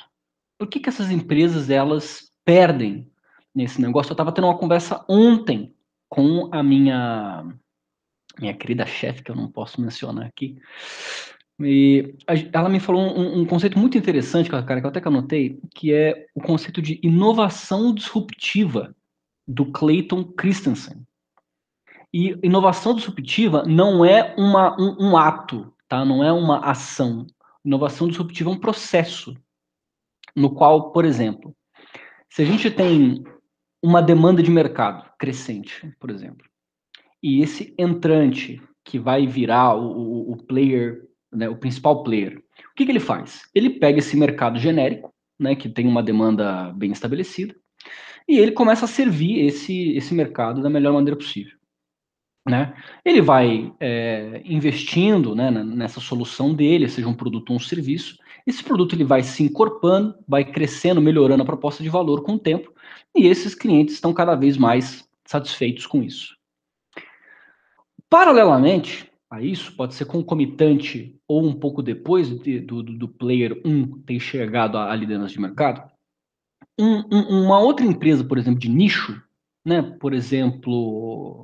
Por que, que essas empresas elas perdem nesse negócio? Eu estava tendo uma conversa ontem com a minha minha querida chefe, que eu não posso mencionar aqui, e ela me falou um, um, conceito muito interessante, cara, que eu até que anotei, que é o conceito de inovação disruptiva do Clayton Christensen. E inovação disruptiva não é uma, um, um ato, tá? não é uma ação. Inovação disruptiva é um processo no qual, por exemplo, se a gente tem uma demanda de mercado crescente, por exemplo, e esse entrante que vai virar o, o, o player né, o principal player. O que, que ele faz? Ele pega esse mercado genérico, né, que tem uma demanda bem estabelecida, e ele começa a servir esse, esse mercado da melhor maneira possível. Né? Ele vai é, investindo né, nessa solução dele, seja um produto ou um serviço. Esse produto ele vai se encorpando, vai crescendo, melhorando a proposta de valor com o tempo, e esses clientes estão cada vez mais satisfeitos com isso. Paralelamente, a isso, pode ser concomitante ou um pouco depois de, do, do, player 1 ter chegado à, liderança de mercado. Um, um, uma outra empresa, por exemplo, de nicho, né? por exemplo,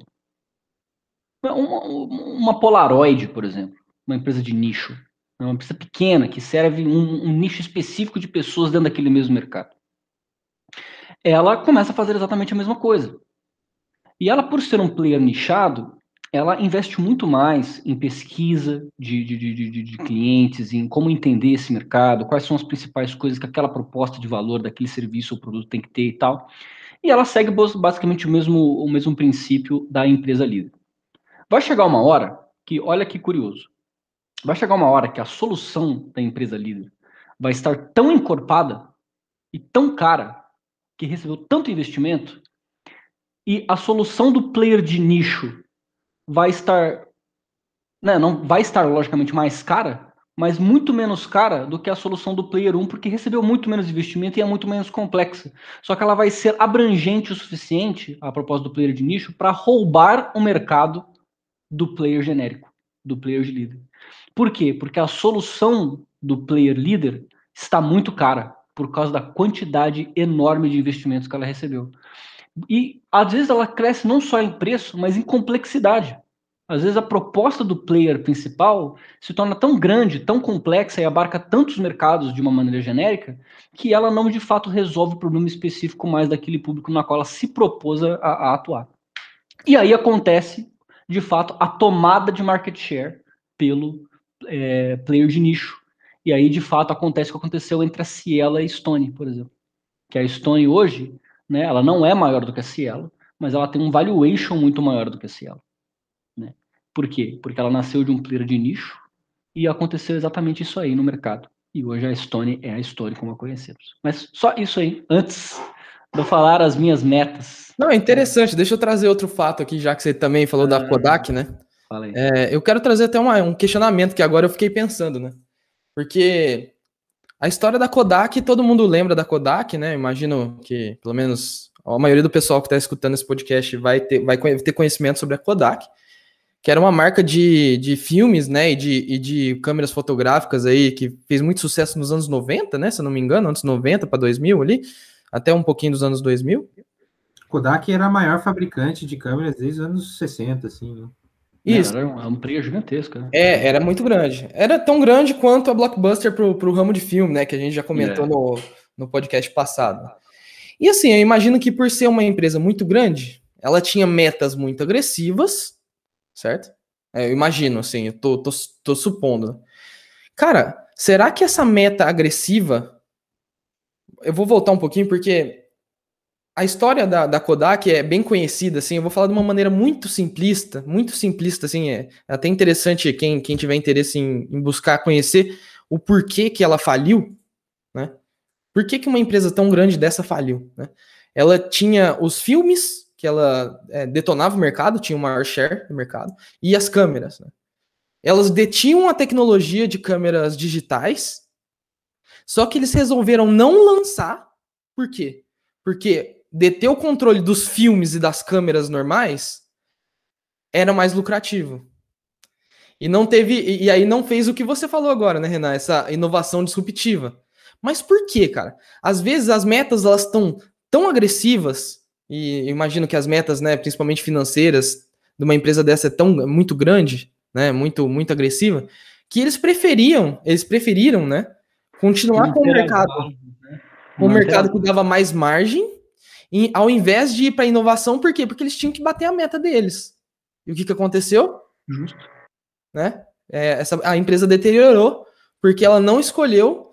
uma, uma Polaroid, por exemplo, uma empresa de nicho, né? uma empresa pequena que serve um, um nicho específico de pessoas dentro daquele mesmo mercado. Ela começa a fazer exatamente a mesma coisa. E ela, por ser um player nichado, ela investe muito mais em pesquisa de, de, de, de, clientes, em como entender esse mercado, quais são as principais coisas que aquela proposta de valor daquele serviço ou produto tem que ter e tal. E ela segue basicamente o mesmo, o mesmo princípio da empresa líder. Vai chegar uma hora que, olha que curioso, vai chegar uma hora que a solução da empresa líder vai estar tão encorpada e tão cara que recebeu tanto investimento e a solução do player de nicho vai estar, né, não vai estar logicamente mais cara, mas muito menos cara do que a solução do Player 1, porque recebeu muito menos investimento e é muito menos complexa. Só que ela vai ser abrangente o suficiente, a propósito do player de nicho, para roubar o mercado do player genérico, do player de líder. Por quê? Porque a solução do player líder está muito cara, por causa da quantidade enorme de investimentos que ela recebeu. E às vezes ela cresce não só em preço, mas em complexidade. Às vezes a proposta do player principal se torna tão grande, tão complexa e abarca tantos mercados de uma maneira genérica que ela não de fato resolve o problema específico mais daquele público na qual ela se propôs a, a atuar. E aí acontece, de fato, a tomada de market share pelo é, player de nicho. E aí, de fato, acontece o que aconteceu entre a Cielo e a Stone, por exemplo. Que a Stone hoje né? Ela não é maior do que a Cielo, mas ela tem um valuation muito maior do que a Cielo. Né? Por quê? Porque ela nasceu de um player de nicho e aconteceu exatamente isso aí no mercado. E hoje a Stone é a Stone como a conhecemos. Mas só isso aí, antes de eu falar as minhas metas. Não, é interessante. Deixa eu trazer outro fato aqui, já que você também falou ah, da Kodak, né? Fala aí. É, eu quero trazer até uma, um questionamento que agora eu fiquei pensando, né? Porque a história da Kodak, todo mundo lembra da Kodak, né? Imagino que, pelo menos, a maioria do pessoal que está escutando esse podcast vai ter, vai ter conhecimento sobre a Kodak, que era uma marca de, de filmes, né? E de, e de câmeras fotográficas aí, que fez muito sucesso nos anos 90, né? Se eu não me engano, anos 90 para 2000 ali, até um pouquinho dos anos 2000. Kodak era a maior fabricante de câmeras desde os anos 60, assim, né? Isso. Era uma player gigantesca. Né? É, era muito grande. Era tão grande quanto a Blockbuster pro, pro ramo de filme, né? Que a gente já comentou é. no, no podcast passado. E assim, eu imagino que por ser uma empresa muito grande, ela tinha metas muito agressivas, certo? É, eu imagino, assim, eu tô, tô, tô supondo. Cara, será que essa meta agressiva. Eu vou voltar um pouquinho, porque a história da, da, Kodak é bem conhecida, assim, eu vou falar de uma maneira muito simplista, muito simplista, assim, é, é até interessante quem, quem tiver interesse em, em, buscar conhecer o porquê que ela faliu, né? Por que, que uma empresa tão grande dessa faliu, né? Ela tinha os filmes, que ela é, detonava o mercado, tinha o maior share do mercado, e as câmeras, né? Elas detinham a tecnologia de câmeras digitais, só que eles resolveram não lançar, por quê? Porque deter o controle dos filmes e das câmeras normais era mais lucrativo. E não teve. E, e aí não fez o que você falou agora, né, Renan? Essa inovação disruptiva. Mas por quê, cara? Às vezes as metas elas estão tão agressivas, e imagino que as metas, né, principalmente financeiras, de uma empresa dessa é tão muito grande, né, muito muito agressiva, que eles preferiam, eles preferiram, né, continuar com o mercado, né? o mercado que dava mais margem em, ao invés de ir para inovação, por quê? Porque eles tinham que bater a meta deles. E o que, que aconteceu? Justo. Né? É, essa, a empresa deteriorou porque ela não escolheu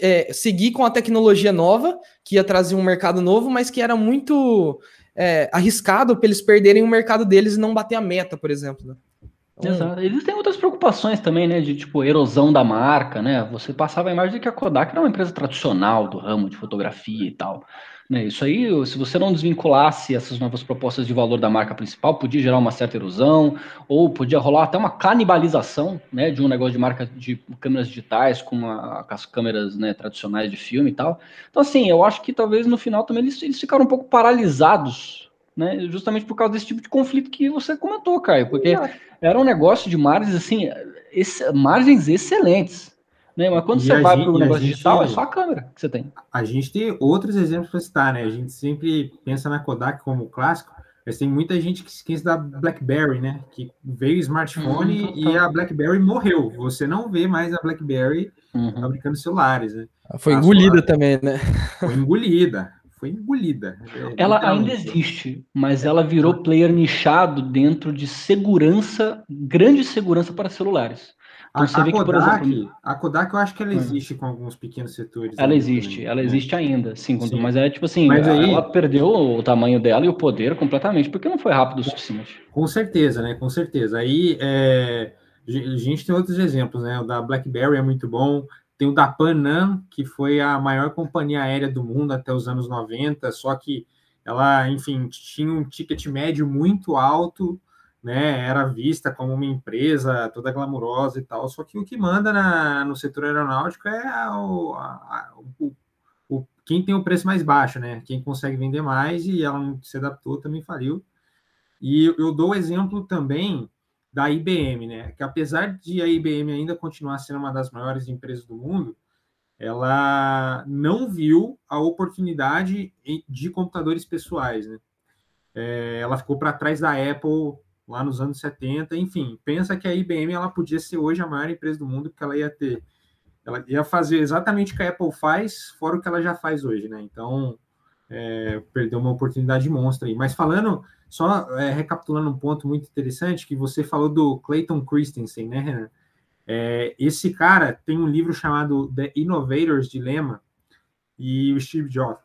é, seguir com a tecnologia nova, que ia trazer um mercado novo, mas que era muito é, arriscado para eles perderem o mercado deles e não bater a meta, por exemplo. Né? Então, Exato. Existem outras preocupações também, né? De tipo erosão da marca, né? Você passava a imagem de que a Kodak era uma empresa tradicional do ramo de fotografia e tal. Né? Isso aí, se você não desvinculasse essas novas propostas de valor da marca principal, podia gerar uma certa erosão, ou podia rolar até uma canibalização né, de um negócio de marca de câmeras digitais com, uma, com as câmeras né, tradicionais de filme e tal. Então, assim, eu acho que talvez no final também eles, eles ficaram um pouco paralisados, né, justamente por causa desse tipo de conflito que você comentou, Caio, porque era um negócio de margens, assim, esse, margens excelentes. Né? Mas quando e você vai para o negócio gente, digital, é só a câmera que você tem. A gente tem outros exemplos para citar, né? A gente sempre pensa na Kodak como clássico, mas tem muita gente que esquece da BlackBerry, né? Que veio o smartphone hum, e a BlackBerry morreu. Você não vê mais a BlackBerry uhum. fabricando celulares, né? Foi engolida também, né? Foi engolida. Foi engolida. É, ela ainda existe, mas ela virou player nichado dentro de segurança, grande segurança para celulares. Então, a, a Kodak, que, exemplo, a Kodak, eu acho que ela hum. existe hum. com alguns pequenos setores. Ela existe, também, ela né? existe ainda, sim, sim, mas é tipo assim, mas aí, ela perdeu o tamanho dela e o poder completamente, porque não foi rápido o suficiente. Com certeza, né? Com certeza. Aí é, a gente tem outros exemplos, né? O da BlackBerry é muito bom. Tem o da Panam, que foi a maior companhia aérea do mundo até os anos 90, só que ela, enfim, tinha um ticket médio muito alto né, era vista como uma empresa toda glamurosa e tal, só que o que manda na, no setor aeronáutico é o, a, o, o, quem tem o preço mais baixo, né, quem consegue vender mais, e ela não se adaptou, também faliu. E eu dou o exemplo também da IBM, né, que apesar de a IBM ainda continuar sendo uma das maiores empresas do mundo, ela não viu a oportunidade de computadores pessoais, né, é, ela ficou para trás da Apple lá nos anos 70, enfim, pensa que a IBM ela podia ser hoje a maior empresa do mundo, porque ela ia ter, ela ia fazer exatamente o que a Apple faz, fora o que ela já faz hoje, né? Então, é, perdeu uma oportunidade monstra aí. Mas falando, só é, recapitulando um ponto muito interessante, que você falou do Clayton Christensen, né, Renan? É, esse cara tem um livro chamado The Innovator's Dilemma, e o Steve Jobs,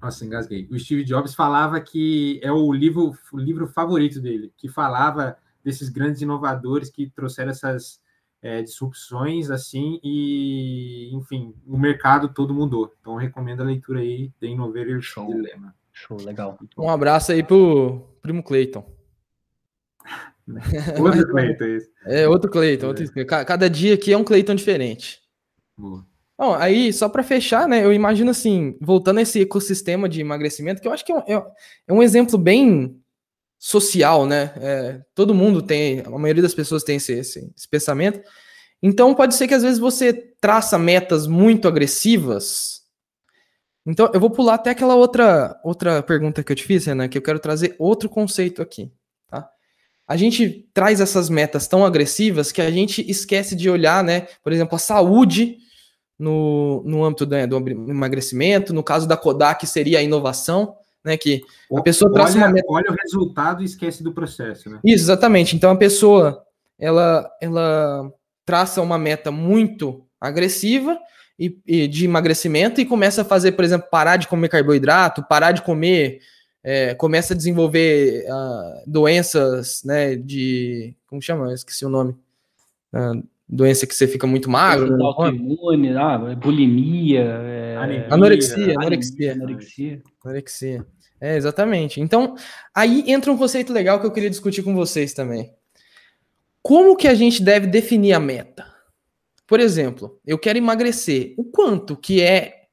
nossa, engasguei. O Steve Jobs falava que é o livro, o livro favorito dele, que falava desses grandes inovadores que trouxeram essas é, disrupções, assim, e, enfim, o mercado todo mudou. Então, recomendo a leitura aí, The Innovator Show. Dilemma. Show, legal. Um abraço aí pro primo Clayton. outro Clayton, isso. É, outro Clayton. Outro... Cada dia aqui é um Clayton diferente. Boa. Bom, aí, só para fechar, né, eu imagino assim, voltando a esse ecossistema de emagrecimento, que eu acho que é um, é, é um exemplo bem social, né? É, todo mundo tem, a maioria das pessoas tem esse, esse, esse, pensamento. Então, pode ser que às vezes você traça metas muito agressivas. Então, eu vou pular até aquela outra, outra pergunta que eu te fiz, Renan, que eu quero trazer outro conceito aqui, tá? A gente traz essas metas tão agressivas que a gente esquece de olhar, né? Por exemplo, a saúde no, no âmbito do, do emagrecimento, no caso da Kodak seria a inovação, né? Que a pessoa olha, traça uma meta... olha o resultado e esquece do processo, né? Isso, exatamente. Então a pessoa ela, ela traça uma meta muito agressiva e, e de emagrecimento e começa a fazer, por exemplo, parar de comer carboidrato, parar de comer, é, começa a desenvolver uh, doenças, né, de, como chama? Eu esqueci o nome. Uh, doença que você fica muito magro. Né? Autoimune, ah, bulimia, é... anorexia, anorexia, anorexia. Anorexia. É, exatamente. Então, aí entra um conceito legal que eu queria discutir com vocês também. Como que a gente deve definir a meta? Por exemplo, eu quero emagrecer. O quanto que é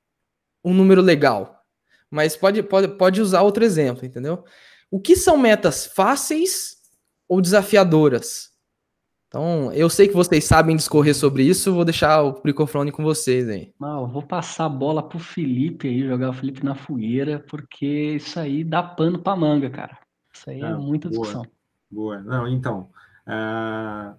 um número legal? Mas pode, pode, pode usar outro exemplo, entendeu? O que são metas fáceis ou desafiadoras? Então, eu sei que vocês sabem discorrer sobre isso, vou deixar o microfone com vocês aí. Não, eu vou passar a bola pro Felipe aí, jogar o Felipe na fogueira, porque isso aí dá pano pra manga, cara. Isso aí é Não, é muita boa, discussão. Boa. Não, então, uh,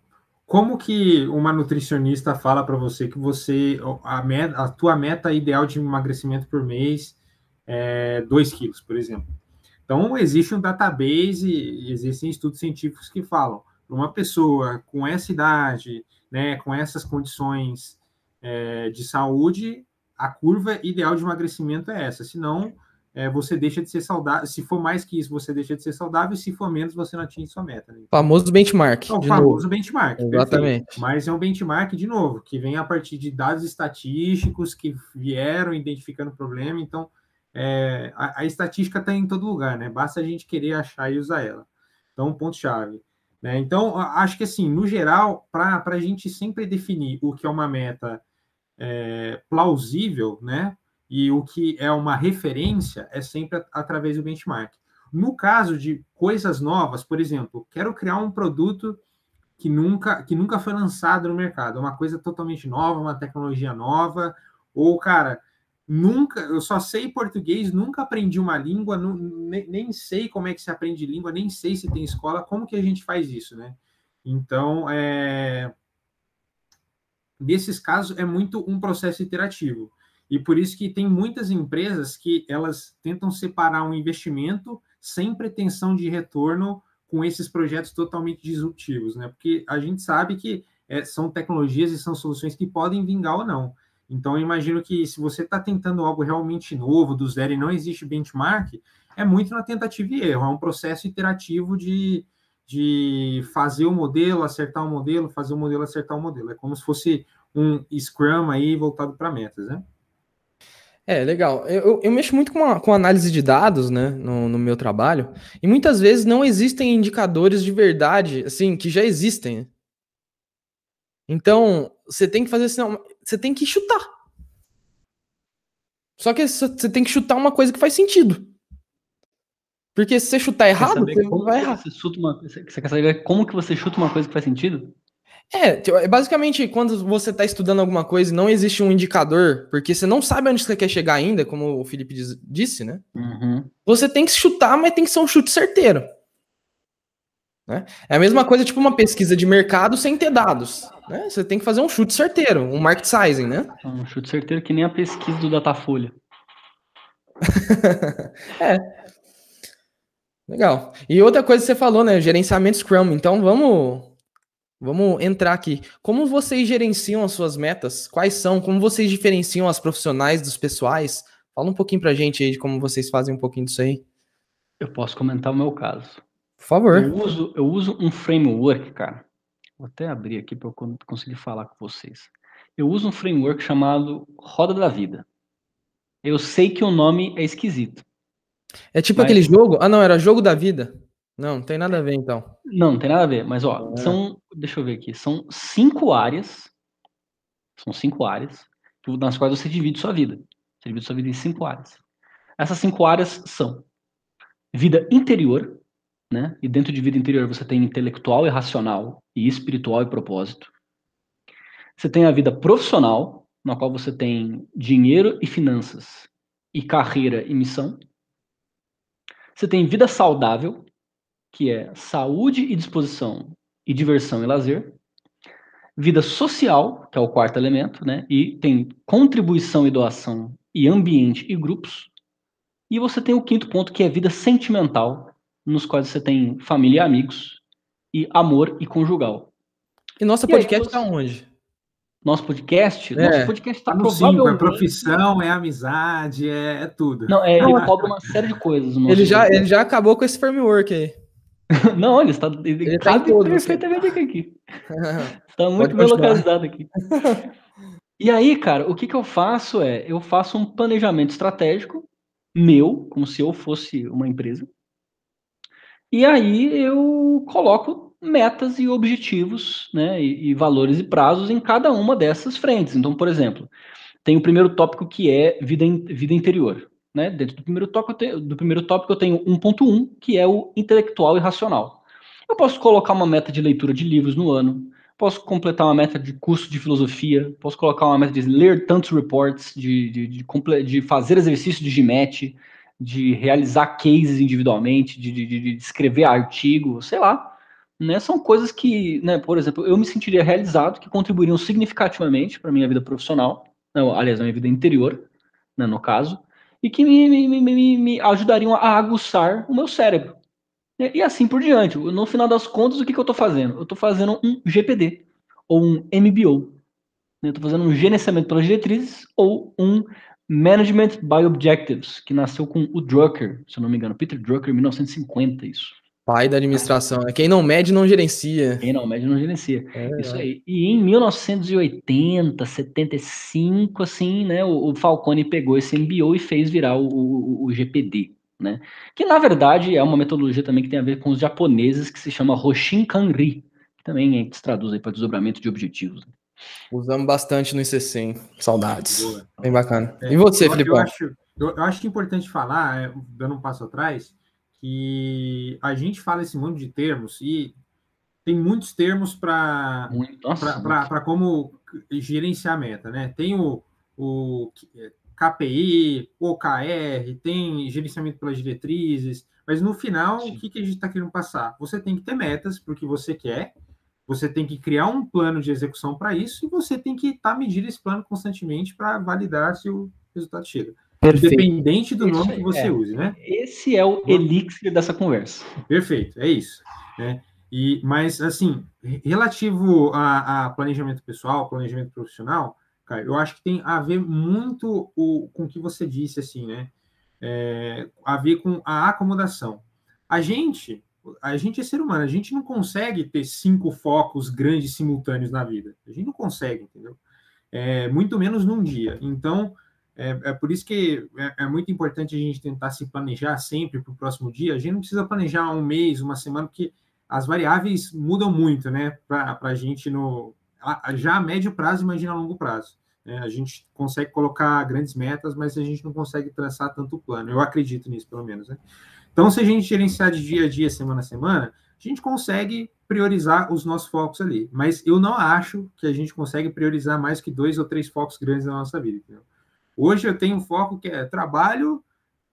como que uma nutricionista fala para você que você a, meta, a tua meta ideal de emagrecimento por mês é 2 quilos, por exemplo? Então, existe um database, existem estudos científicos que falam uma pessoa com essa idade, né, com essas condições é, de saúde, a curva ideal de emagrecimento é essa. Senão, é, você deixa de ser saudável. Se for mais que isso, você deixa de ser saudável. E se for menos, você não atinge sua meta. Né? Famoso benchmark. É o famoso novo. benchmark. Exatamente. Perfeito. Mas é um benchmark, de novo, que vem a partir de dados estatísticos que vieram identificando o problema. Então, é, a, a, estatística está em todo lugar, né? Basta a gente querer achar e usar ela. Então, ponto-chave. Né? Então, acho que assim, no geral, para a gente sempre definir o que é uma meta é, plausível, né? E o que é uma referência é sempre através do benchmark. No caso de coisas novas, por exemplo, quero criar um produto que nunca, que nunca foi lançado no mercado, uma coisa totalmente nova, uma tecnologia nova, ou, cara, nunca, eu só sei português, nunca aprendi uma língua, não, nem, nem, sei como é que se aprende língua, nem sei se tem escola, como que a gente faz isso, né? Então, é, nesses casos é muito um processo iterativo. E por isso que tem muitas empresas que elas tentam separar um investimento sem pretensão de retorno com esses projetos totalmente disruptivos, né? Porque a gente sabe que é, são tecnologias e são soluções que podem vingar ou não. Então, eu imagino que se você está tentando algo realmente novo, do zero, e não existe benchmark, é muito na tentativa e erro, é um processo iterativo de, de fazer o modelo, acertar o modelo, fazer o modelo, acertar o modelo. É como se fosse um Scrum aí voltado para metas, né? É, legal. Eu, eu mexo muito com, a, com análise de dados, né, no, no meu trabalho, e muitas vezes não existem indicadores de verdade, assim, que já existem. Então, você tem que fazer assim, você tem que chutar. Só que você tem que chutar uma coisa que faz sentido. Porque se você chutar errado, você vai errar. Você, uma, você quer saber como que você chuta uma coisa que faz sentido? É, tipo, é basicamente quando você está estudando alguma coisa e não existe um indicador, porque você não sabe onde você quer chegar ainda, como o Felipe diz, disse, né? Uhum. Você tem que chutar, mas tem que ser um chute certeiro. Né? É a mesma coisa, tipo uma pesquisa de mercado sem ter dados. Né? Você tem que fazer um chute certeiro, um market sizing, né? Um chute certeiro que nem a pesquisa do Datafolha. é. Legal. E outra coisa que você falou, né? Gerenciamento Scrum. Então vamos vamos entrar aqui. Como vocês gerenciam as suas metas? Quais são? Como vocês diferenciam as profissionais dos pessoais? Fala um pouquinho pra gente aí de como vocês fazem um pouquinho disso aí. Eu posso comentar o meu caso. Por favor. Eu uso, eu uso um framework, cara. Vou até abrir aqui para eu conseguir falar com vocês. Eu uso um framework chamado Roda da Vida. Eu sei que o nome é esquisito. É tipo mas... aquele jogo? Ah, não, era Jogo da Vida. Não, não tem nada a ver então. Não, não tem nada a ver, mas ó, é. são, deixa eu ver aqui, são cinco áreas, são cinco áreas nas quais você divide sua vida. Você divide sua vida em cinco áreas. Essas cinco áreas são vida interior, né? E dentro de vida interior você tem intelectual e racional, e espiritual e propósito. Você tem a vida profissional, na qual você tem dinheiro e finanças, e carreira e missão. Você tem vida saudável, que é saúde e disposição, e diversão e lazer. Vida social, que é o quarto elemento, né? E tem contribuição e doação, e ambiente e grupos. E você tem o quinto ponto, que é vida sentimental, nos quais você tem família e amigos, e amor e conjugal. E nosso podcast está onde? nosso podcast, é. nosso podcast está provavelmente... Cinco, é profissão, é amizade, é, é tudo. Não, é, ele cobra uma série de coisas. ele, já, ele já acabou com esse framework aí. Não, ele está, ele ele tá todo, perfeitamente assim. aqui. Está muito bem localizado aqui. E aí, cara, o que, que eu faço é, eu faço um planejamento estratégico meu, como se eu fosse uma empresa. E aí eu coloco metas e objetivos, né, e, e, valores e prazos em cada uma dessas frentes. Então, por exemplo, tem o primeiro tópico que é vida, in, vida interior. Né? Dentro do primeiro, tópico, tenho, do primeiro tópico eu tenho 1.1, que é o intelectual e racional. Eu posso colocar uma meta de leitura de livros no ano, posso completar uma meta de curso de filosofia, posso colocar uma meta de ler tantos reports, de, de, de, de fazer exercício de GMAT, de realizar cases individualmente, de, de, de, escrever artigo, sei lá. Né, são coisas que, né, por exemplo, eu me sentiria realizado, que contribuiriam significativamente para a minha vida profissional, né, aliás, a minha vida interior, né, no caso, e que me, me, me, me, ajudariam a aguçar o meu cérebro. E, e assim por diante. No final das contas, o que, que eu estou fazendo? Eu estou fazendo um GPD, ou um MBO. Eu estou fazendo um gerenciamento pelas diretrizes, ou um Management by Objectives, que nasceu com o Drucker, se eu não me engano, Peter Drucker, em 1950, isso. Pai da administração. É quem não mede, não gerencia. Quem não mede, não gerencia. É, isso aí. E em 1980, 75, assim, né, o, o Falcone pegou esse MBO e fez virar o, o, o, GPD, né? Que, na verdade, é uma metodologia também que tem a ver com os japoneses, que se chama Hoshin Kanri, que também se traduz aí para desdobramento de objetivos. Usamos bastante no ICC, hein? Saudades. Boa. Bem bacana. É, e você, Felipe? Eu acho, eu, eu acho que é importante falar, é, dando um passo atrás, que a gente fala esse monte de termos e tem muitos termos para como gerenciar a meta, né? Tem o, o KPI, OKR, tem gerenciamento pelas diretrizes, mas no final, Sim. o que, que a gente está querendo passar? Você tem que ter metas para o que você quer, você tem que criar um plano de execução para isso e você tem que estar tá medindo esse plano constantemente para validar se o resultado chega. Perfeito. Independente do nome que você é, use, né? Esse é o elixir dessa conversa. Perfeito, é isso. Né? E, mas, assim, relativo a, a, planejamento pessoal, planejamento profissional, cara, eu acho que tem a ver muito o, com o que você disse, assim, né? É, a ver com a acomodação. A gente, a gente é ser humano, a gente não consegue ter cinco focos grandes simultâneos na vida. A gente não consegue, entendeu? É, muito menos num dia. Então, é, é por isso que é, é, muito importante a gente tentar se planejar sempre para o próximo dia. A gente não precisa planejar um mês, uma semana, porque as variáveis mudam muito, né? Para a gente no já a médio prazo, imagina a longo prazo. Né? A gente consegue colocar grandes metas, mas a gente não consegue traçar tanto plano. Eu acredito nisso, pelo menos. Né? Então, se a gente gerenciar de dia a dia, semana a semana, a gente consegue priorizar os nossos focos ali. Mas eu não acho que a gente consegue priorizar mais que dois ou três focos grandes na nossa vida. Entendeu? Hoje eu tenho um foco que é trabalho,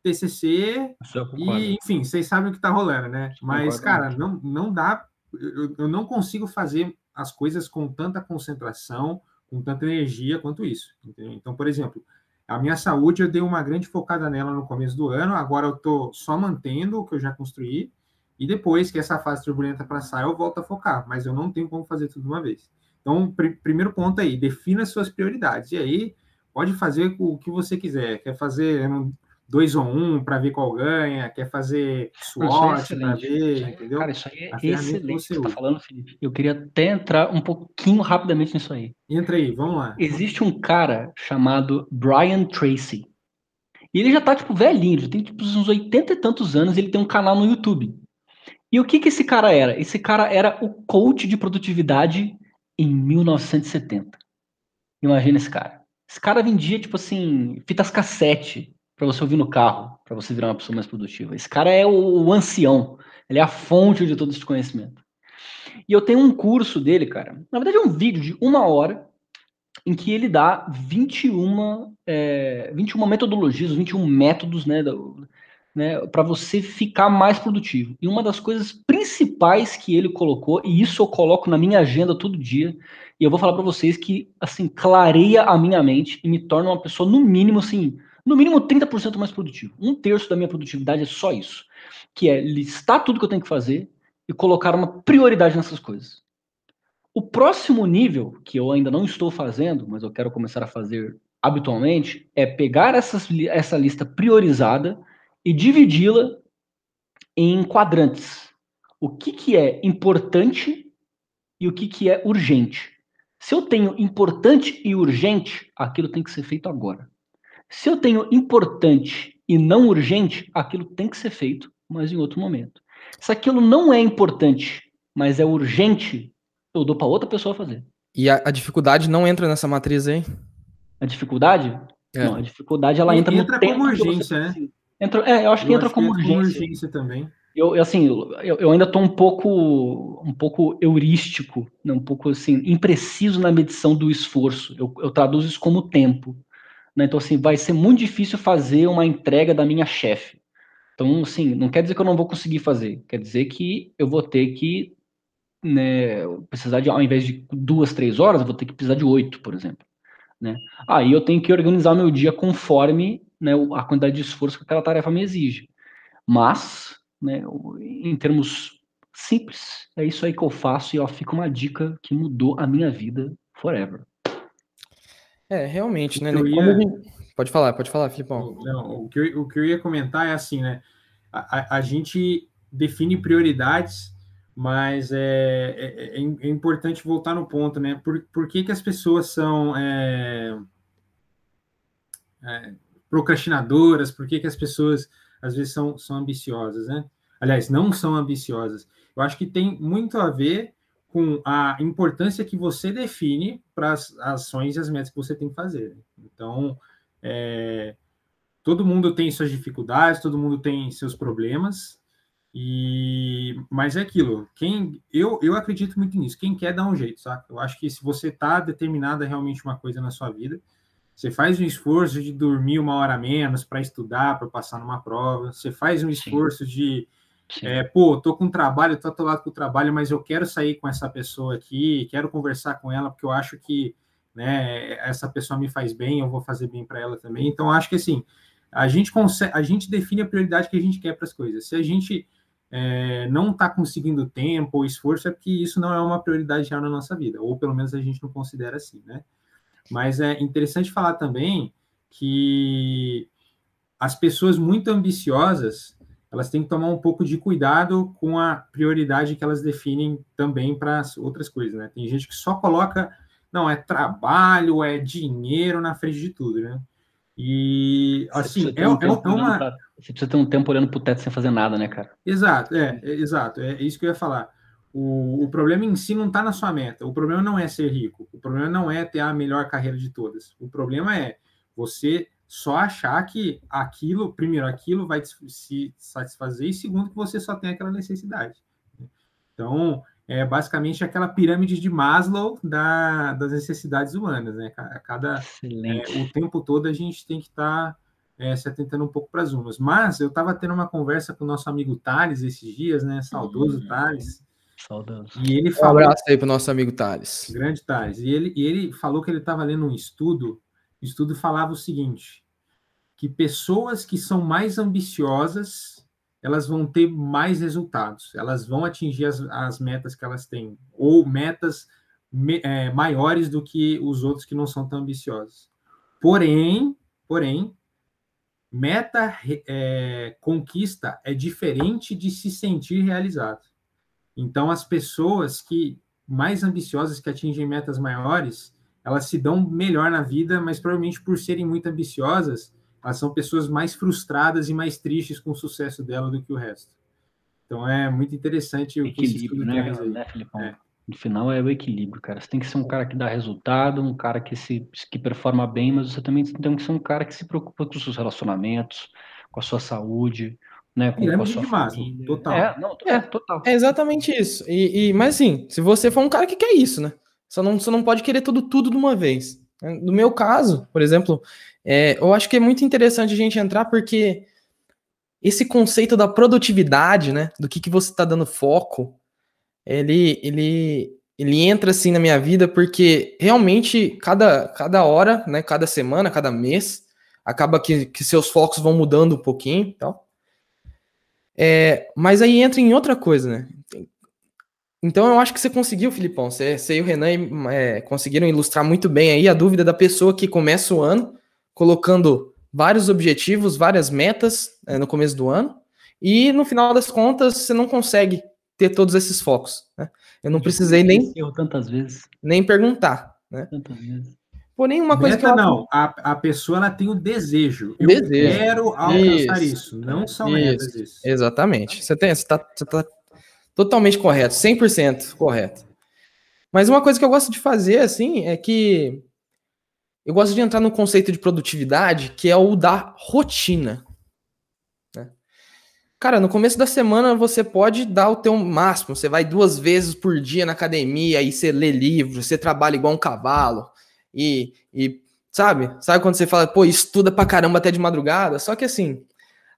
TCC e, enfim, vocês sabem o que está rolando, né? Mas, cara, não, não dá, eu, eu não consigo fazer as coisas com tanta concentração, com tanta energia quanto isso. Entendeu? Então, por exemplo, a minha saúde eu dei uma grande focada nela no começo do ano, agora eu estou só mantendo o que eu já construí, e depois que essa fase turbulenta passar, eu volto a focar, mas eu não tenho como fazer tudo de uma vez. Então, pr primeiro ponto aí, defina suas prioridades. E aí, pode fazer o que você quiser. Quer fazer dois ou um para ver qual ganha, quer fazer SWOT para ver, entendeu? Cara, isso aí é excelente que você está falando, Felipe. Eu queria até entrar um pouquinho rapidamente nisso aí. Entra aí, vamos lá. Existe um cara chamado Brian Tracy. E ele já tá, tipo, velhinho, já tem tipo, uns 80 e tantos anos, ele tem um canal no YouTube. E o que que esse cara era? Esse cara era o coach de produtividade em 1970. Imagina esse cara. Esse cara vendia, tipo assim, fitas cassete para você ouvir no carro, para você virar uma pessoa mais produtiva. Esse cara é o, o, ancião, ele é a fonte de todo esse conhecimento. E eu tenho um curso dele, cara. Na verdade, é um vídeo de uma hora em que ele dá 21, é, 21 metodologias, 21 métodos, né, né para você ficar mais produtivo. E uma das coisas principais que ele colocou, e isso eu coloco na minha agenda todo dia, e eu vou falar para vocês que, assim, clareia a minha mente e me torna uma pessoa, no mínimo, assim, no mínimo 30% mais produtivo. Um terço da minha produtividade é só isso. Que é listar tudo que eu tenho que fazer e colocar uma prioridade nessas coisas. O próximo nível, que eu ainda não estou fazendo, mas eu quero começar a fazer habitualmente, é pegar essas, essa lista priorizada e dividi-la em quadrantes. O que, que é importante e o que, que é urgente. Se eu tenho importante e urgente, aquilo tem que ser feito agora. Se eu tenho importante e não urgente, aquilo tem que ser feito, mas em outro momento. Se aquilo não é importante, mas é urgente, eu dou para outra pessoa fazer. E a, a, dificuldade não entra nessa matriz aí? A dificuldade? É. Não, a dificuldade ela entra, entra no como urgência, né? Entra, é, eu acho que eu entra acho como, que urgência. como urgência também. Eu, assim, eu, eu ainda estou um pouco, um pouco heurístico, né? um pouco assim, impreciso na medição do esforço. Eu, eu traduzo isso como tempo. Né? Então, assim, vai ser muito difícil fazer uma entrega da minha chefe. Então, assim, não quer dizer que eu não vou conseguir fazer, quer dizer que eu vou ter que né, precisar de, ao invés de duas, três horas, eu vou ter que precisar de oito, por exemplo. Né? Aí eu tenho que organizar meu dia conforme né, a quantidade de esforço que aquela tarefa me exige. Mas, né, em termos simples, é isso aí que eu faço e ó, fica uma dica que mudou a minha vida forever. É, realmente, né? Ia... Pode falar, pode falar, Filipão. Não, o, que eu, o que eu ia comentar é assim, né? A, a, a gente define prioridades, mas é, é, é, é, importante voltar no ponto, né? Por, por que, que as pessoas são é, é, procrastinadoras? Por que, que as pessoas às vezes são, são ambiciosas, né? Aliás, não são ambiciosas. Eu acho que tem muito a ver com a importância que você define para as ações e as metas que você tem que fazer. Então, é, todo mundo tem suas dificuldades, todo mundo tem seus problemas, e mas é aquilo. Quem eu, eu acredito muito nisso. Quem quer dá um jeito, sabe? Eu acho que se você está determinado a realmente uma coisa na sua vida, você faz um esforço de dormir uma hora menos para estudar, para passar numa prova. Você faz um esforço Sim. de é, pô, tô com trabalho, tô atolado com o trabalho, mas eu quero sair com essa pessoa aqui, quero conversar com ela, porque eu acho que né, essa pessoa me faz bem, eu vou fazer bem para ela também. Então, acho que assim, a gente consegue, a gente define a prioridade que a gente quer para as coisas. Se a gente é, não está conseguindo tempo ou esforço, é porque isso não é uma prioridade já na nossa vida, ou pelo menos a gente não considera assim, né? Mas é interessante falar também que as pessoas muito ambiciosas elas têm que tomar um pouco de cuidado com a prioridade que elas definem também para as outras coisas, né? Tem gente que só coloca, não, é trabalho, é dinheiro na frente de tudo, né? E, assim, é, um é, é uma... Pra, você precisa ter um tempo olhando para o teto sem fazer nada, né, cara? Exato, é, é, exato, é isso que eu ia falar. O, o problema em si não está na sua meta, o problema não é ser rico, o problema não é ter a melhor carreira de todas, o problema é você só achar que aquilo, primeiro, aquilo vai se satisfazer, e segundo, que você só tem aquela necessidade. Então, é basicamente aquela pirâmide de Maslow da, das necessidades humanas, né? Cada, é, o tempo todo a gente tem que estar tá, é, se atentando um pouco para as umas. Mas eu estava tendo uma conversa com o nosso amigo Thales esses dias, né? Saudoso hum, Thales. Saudoso. E ele falou, um abraço aí para o nosso amigo Thales. Grande Thales. E ele, e ele falou que ele estava lendo um estudo o estudo falava o seguinte: que pessoas que são mais ambiciosas elas vão ter mais resultados, elas vão atingir as, as metas que elas têm, ou metas me, é, maiores do que os outros que não são tão ambiciosos. Porém, porém, meta é, conquista é diferente de se sentir realizado. Então, as pessoas que mais ambiciosas, que atingem metas maiores, elas se dão melhor na vida, mas provavelmente por serem muito ambiciosas, elas são pessoas mais frustradas e mais tristes com o sucesso dela do que o resto. Então é muito interessante o equilíbrio, né, né Filipão? É. No final é o equilíbrio, cara. Você tem que ser um cara que dá resultado, um cara que se que performa bem, mas você também tem que ser um cara que se preocupa com os seus relacionamentos, com a sua saúde, né? Com, com a sua família. Total. É, não, é, total. É exatamente isso. E, e, mas assim, se você for um cara que quer isso, né? Só não, você não pode querer tudo, tudo de uma vez. No meu caso, por exemplo, é, eu acho que é muito interessante a gente entrar porque esse conceito da produtividade, né, do que, que você está dando foco, ele, ele, ele entra assim na minha vida porque realmente cada, cada hora, né, cada semana, cada mês, acaba que, que seus focos vão mudando um pouquinho, tal. É, mas aí entra em outra coisa, né? Então eu acho que você conseguiu, Filipão. Você, você e o Renan é, conseguiram ilustrar muito bem aí a dúvida da pessoa que começa o ano colocando vários objetivos, várias metas é, no começo do ano, e no final das contas você não consegue ter todos esses focos. Né? Eu não precisei nem tantas vezes nem perguntar, né? Tantas vezes. Porém, uma coisa Meta, que eu... não, a, a pessoa ela tem o desejo. Eu desejo. quero alcançar isso, isso não são isso. metas isso. Exatamente. Você tem, você tá, você tá totalmente correto, 100% correto. Mas uma coisa que eu gosto de fazer assim é que eu gosto de entrar no conceito de produtividade, que é o da rotina. Né? Cara, no começo da semana você pode dar o teu máximo. Você vai duas vezes por dia na academia, aí você lê livros, você trabalha igual um cavalo. E, e sabe? Sabe quando você fala, pô, estuda pra caramba até de madrugada? Só que assim,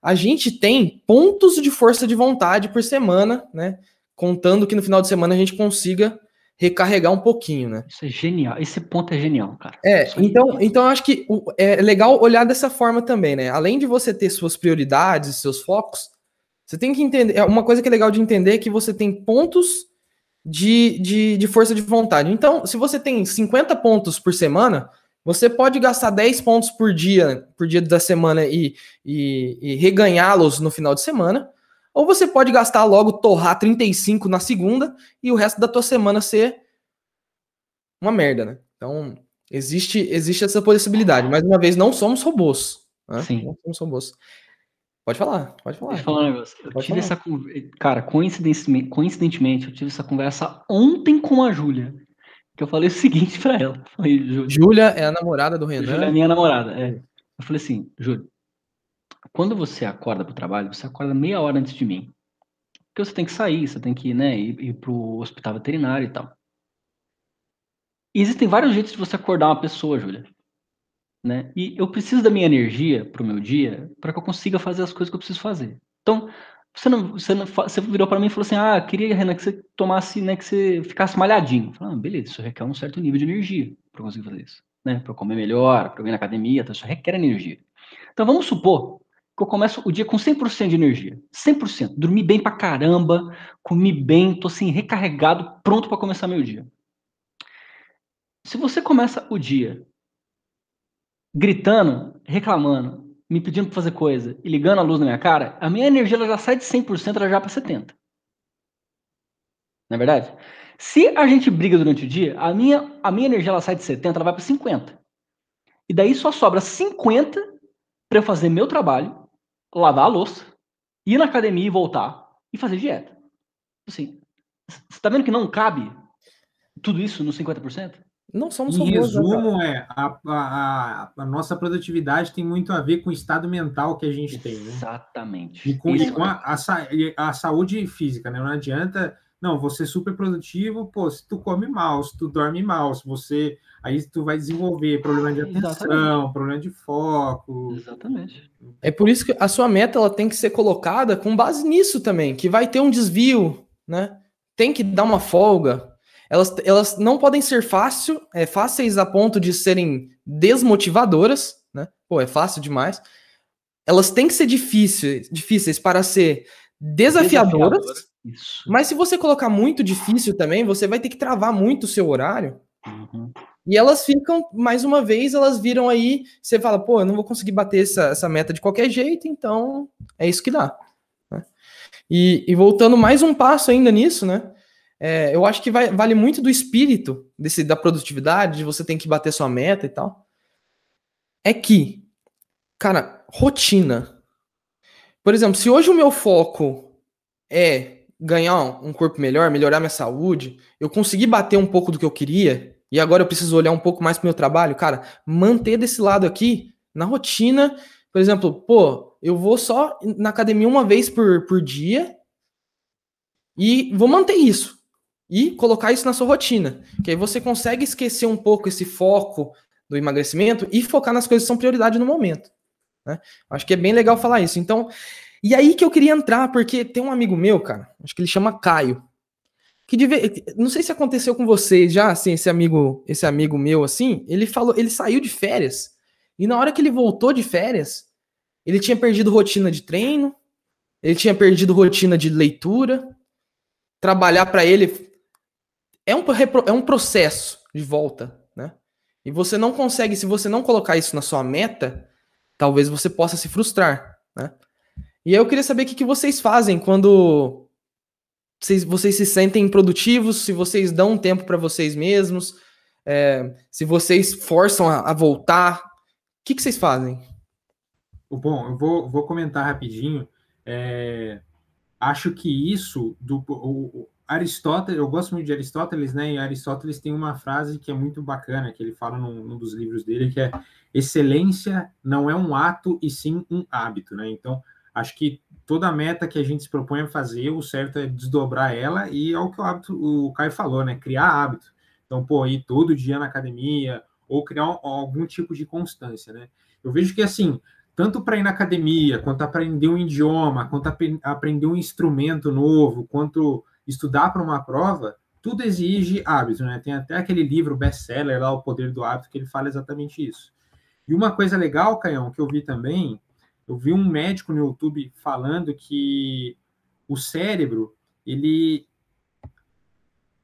a gente tem pontos de força de vontade por semana, né? Contando que no final de semana a gente consiga recarregar um pouquinho, né? Isso é genial. Esse ponto é genial, cara. É, então, então eu acho que é legal olhar dessa forma também, né? Além de você ter suas prioridades, seus focos, você tem que entender. É, uma coisa que é legal de entender é que você tem pontos de, de, de força de vontade. Então, se você tem 50 pontos por semana, você pode gastar 10 pontos por dia, por dia da semana e, e, e reganhá-los no final de semana. Ou você pode gastar logo, torrar 35 na segunda e o resto da tua semana ser uma merda, né? Então, existe, existe essa possibilidade. Mais uma vez, não somos robôs. Né? Sim. Não somos robôs. Pode falar, pode falar. Deixa eu falar um negócio. Eu pode tive falar. essa conversa. Cara, coincidentemente, coincidentemente, eu tive essa conversa ontem com a Júlia. Que eu falei o seguinte pra ela. Júlia é a namorada do Renan. Júlia é minha namorada, é. Eu falei assim, Júlia, quando você acorda para o trabalho, você acorda meia hora antes de mim. Porque você tem que sair, você tem que né, ir, ir para o hospital veterinário e tal. E existem vários jeitos de você acordar uma pessoa, Júlia. Né? E eu preciso da minha energia para o meu dia para que eu consiga fazer as coisas que eu preciso fazer. Então, você não, você não, você virou para mim e falou assim: "Ah, queria, Renan, que você tomasse, né, que você ficasse malhadinho". Eu falei, ah, beleza, isso requer um certo nível de energia para conseguir fazer isso, né? Para comer melhor, para ir na academia, então isso requer energia. Então, vamos supor que eu começo o dia com 100% de energia. 100%. Dormi bem pra caramba, comi bem, tô assim, recarregado, pronto para começar meu dia. Se você começa o dia gritando, reclamando, me pedindo para fazer coisa e ligando a luz na minha cara, a minha energia ela já sai de 100%, ela já para 70%. Não é verdade? Se a gente briga durante o dia, a minha, a minha energia ela sai de 70, ela vai para 50. E daí só sobra 50 para eu fazer meu trabalho lavar a louça, ir na academia e voltar e fazer dieta. Assim, você tá vendo que não cabe tudo isso nos 50%? Não somos Em resumo, né, é, a, a, a, nossa produtividade tem muito a ver com o estado mental que a gente tem, né? Exatamente. E com, e com a, a, a, saúde física, né? Não adianta não, você é super produtivo, pô, se tu come mal, se tu dorme mal, se você. Aí tu vai desenvolver problema de atenção, Exatamente. problema de foco. Exatamente. É por isso que a sua meta ela tem que ser colocada com base nisso também, que vai ter um desvio, né? Tem que dar uma folga. Elas, elas não podem ser fácil, é, fáceis a ponto de serem desmotivadoras, né? Pô, é fácil demais. Elas têm que ser difíceis, difíceis para ser desafiadoras. Desafiadora isso. Mas se você colocar muito difícil também, você vai ter que travar muito o seu horário. Uhum. E elas ficam, mais uma vez, elas viram aí, você fala, pô, eu não vou conseguir bater essa, essa meta de qualquer jeito, então é isso que dá. Né? E, e, voltando mais um passo ainda nisso, né? É, eu acho que vai, vale muito do espírito desse, da produtividade, de você tem que bater sua meta e tal. É que, cara, rotina. Por exemplo, se hoje o meu foco é ganhar um corpo melhor, melhorar minha saúde, eu consegui bater um pouco do que eu queria, e agora eu preciso olhar um pouco mais para meu trabalho, cara, manter desse lado aqui, na rotina, por exemplo, pô, eu vou só na academia uma vez por, por dia e vou manter isso. E colocar isso na sua rotina. Que aí você consegue esquecer um pouco esse foco do emagrecimento e focar nas coisas que são prioridade no momento. Né? Acho que é bem legal falar isso. Então, e aí que eu queria entrar, porque tem um amigo meu, cara, acho que ele chama Caio, que não sei se aconteceu com vocês já, assim, esse amigo, esse amigo meu assim, ele falou, ele saiu de férias e na hora que ele voltou de férias, ele tinha perdido rotina de treino, ele tinha perdido rotina de leitura, trabalhar para ele é um, é um processo de volta, né? E você não consegue, se você não colocar isso na sua meta, talvez você possa se frustrar, né? E aí eu queria saber o que, que vocês fazem quando vocês, vocês se sentem produtivos, se vocês dão um tempo para vocês mesmos, é, se vocês forçam a, a voltar. O que, que vocês fazem? Bom, eu vou, vou comentar rapidinho. É, acho que isso do o, Aristóteles, eu gosto muito de Aristóteles, né? E Aristóteles tem uma frase que é muito bacana, que ele fala num, num dos livros dele, que é excelência não é um ato e sim um hábito, né? Então, acho que toda meta que a gente se propõe a fazer, o certo é desdobrar ela e é o que o, hábito, o Caio falou, né? Criar hábito. Então, pô, ir todo dia na academia ou criar algum tipo de constância, né? Eu vejo que, assim, tanto para ir na academia, quanto aprender um idioma, quanto aprender um instrumento novo, quanto estudar para uma prova, tudo exige hábito, né? Tem até aquele livro best-seller lá, O Poder do Hábito, que ele fala exatamente isso. E uma coisa legal, Caião, que eu vi também, eu vi um médico no YouTube falando que o cérebro, ele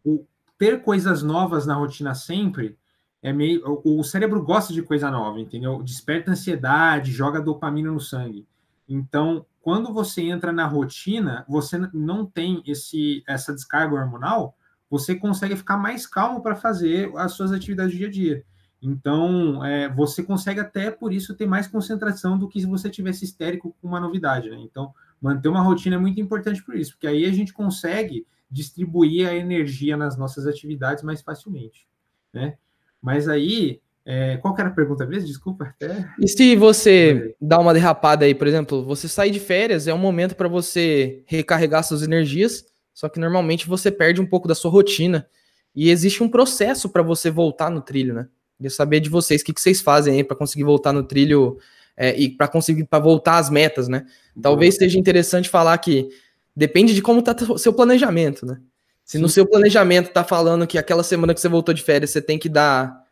o, ter coisas novas na rotina sempre é meio o, cérebro gosta de coisa nova, entendeu? Desperta ansiedade, joga dopamina no sangue. Então, quando você entra na rotina, você não tem esse essa descarga hormonal, você consegue ficar mais calmo para fazer as suas atividades do dia a dia. Então, é, você consegue até por isso ter mais concentração do que se você tivesse histérico com uma novidade, né? Então, manter uma rotina é muito importante por isso, porque aí a gente consegue distribuir a energia nas nossas atividades mais facilmente, né? Mas aí, é, qual que era a pergunta mesmo? Desculpa, até. E se você dá uma derrapada aí, por exemplo, você sair de férias é um momento para você recarregar suas energias, só que normalmente você perde um pouco da sua rotina. E existe um processo para você voltar no trilho, né? Queria saber de vocês o que, que vocês fazem aí para conseguir voltar no trilho é, e para conseguir para voltar às metas, né? Talvez Boa. seja interessante falar que depende de como o seu planejamento, né? Se Sim. no seu planejamento tá falando que aquela semana que você voltou de férias você tem que dar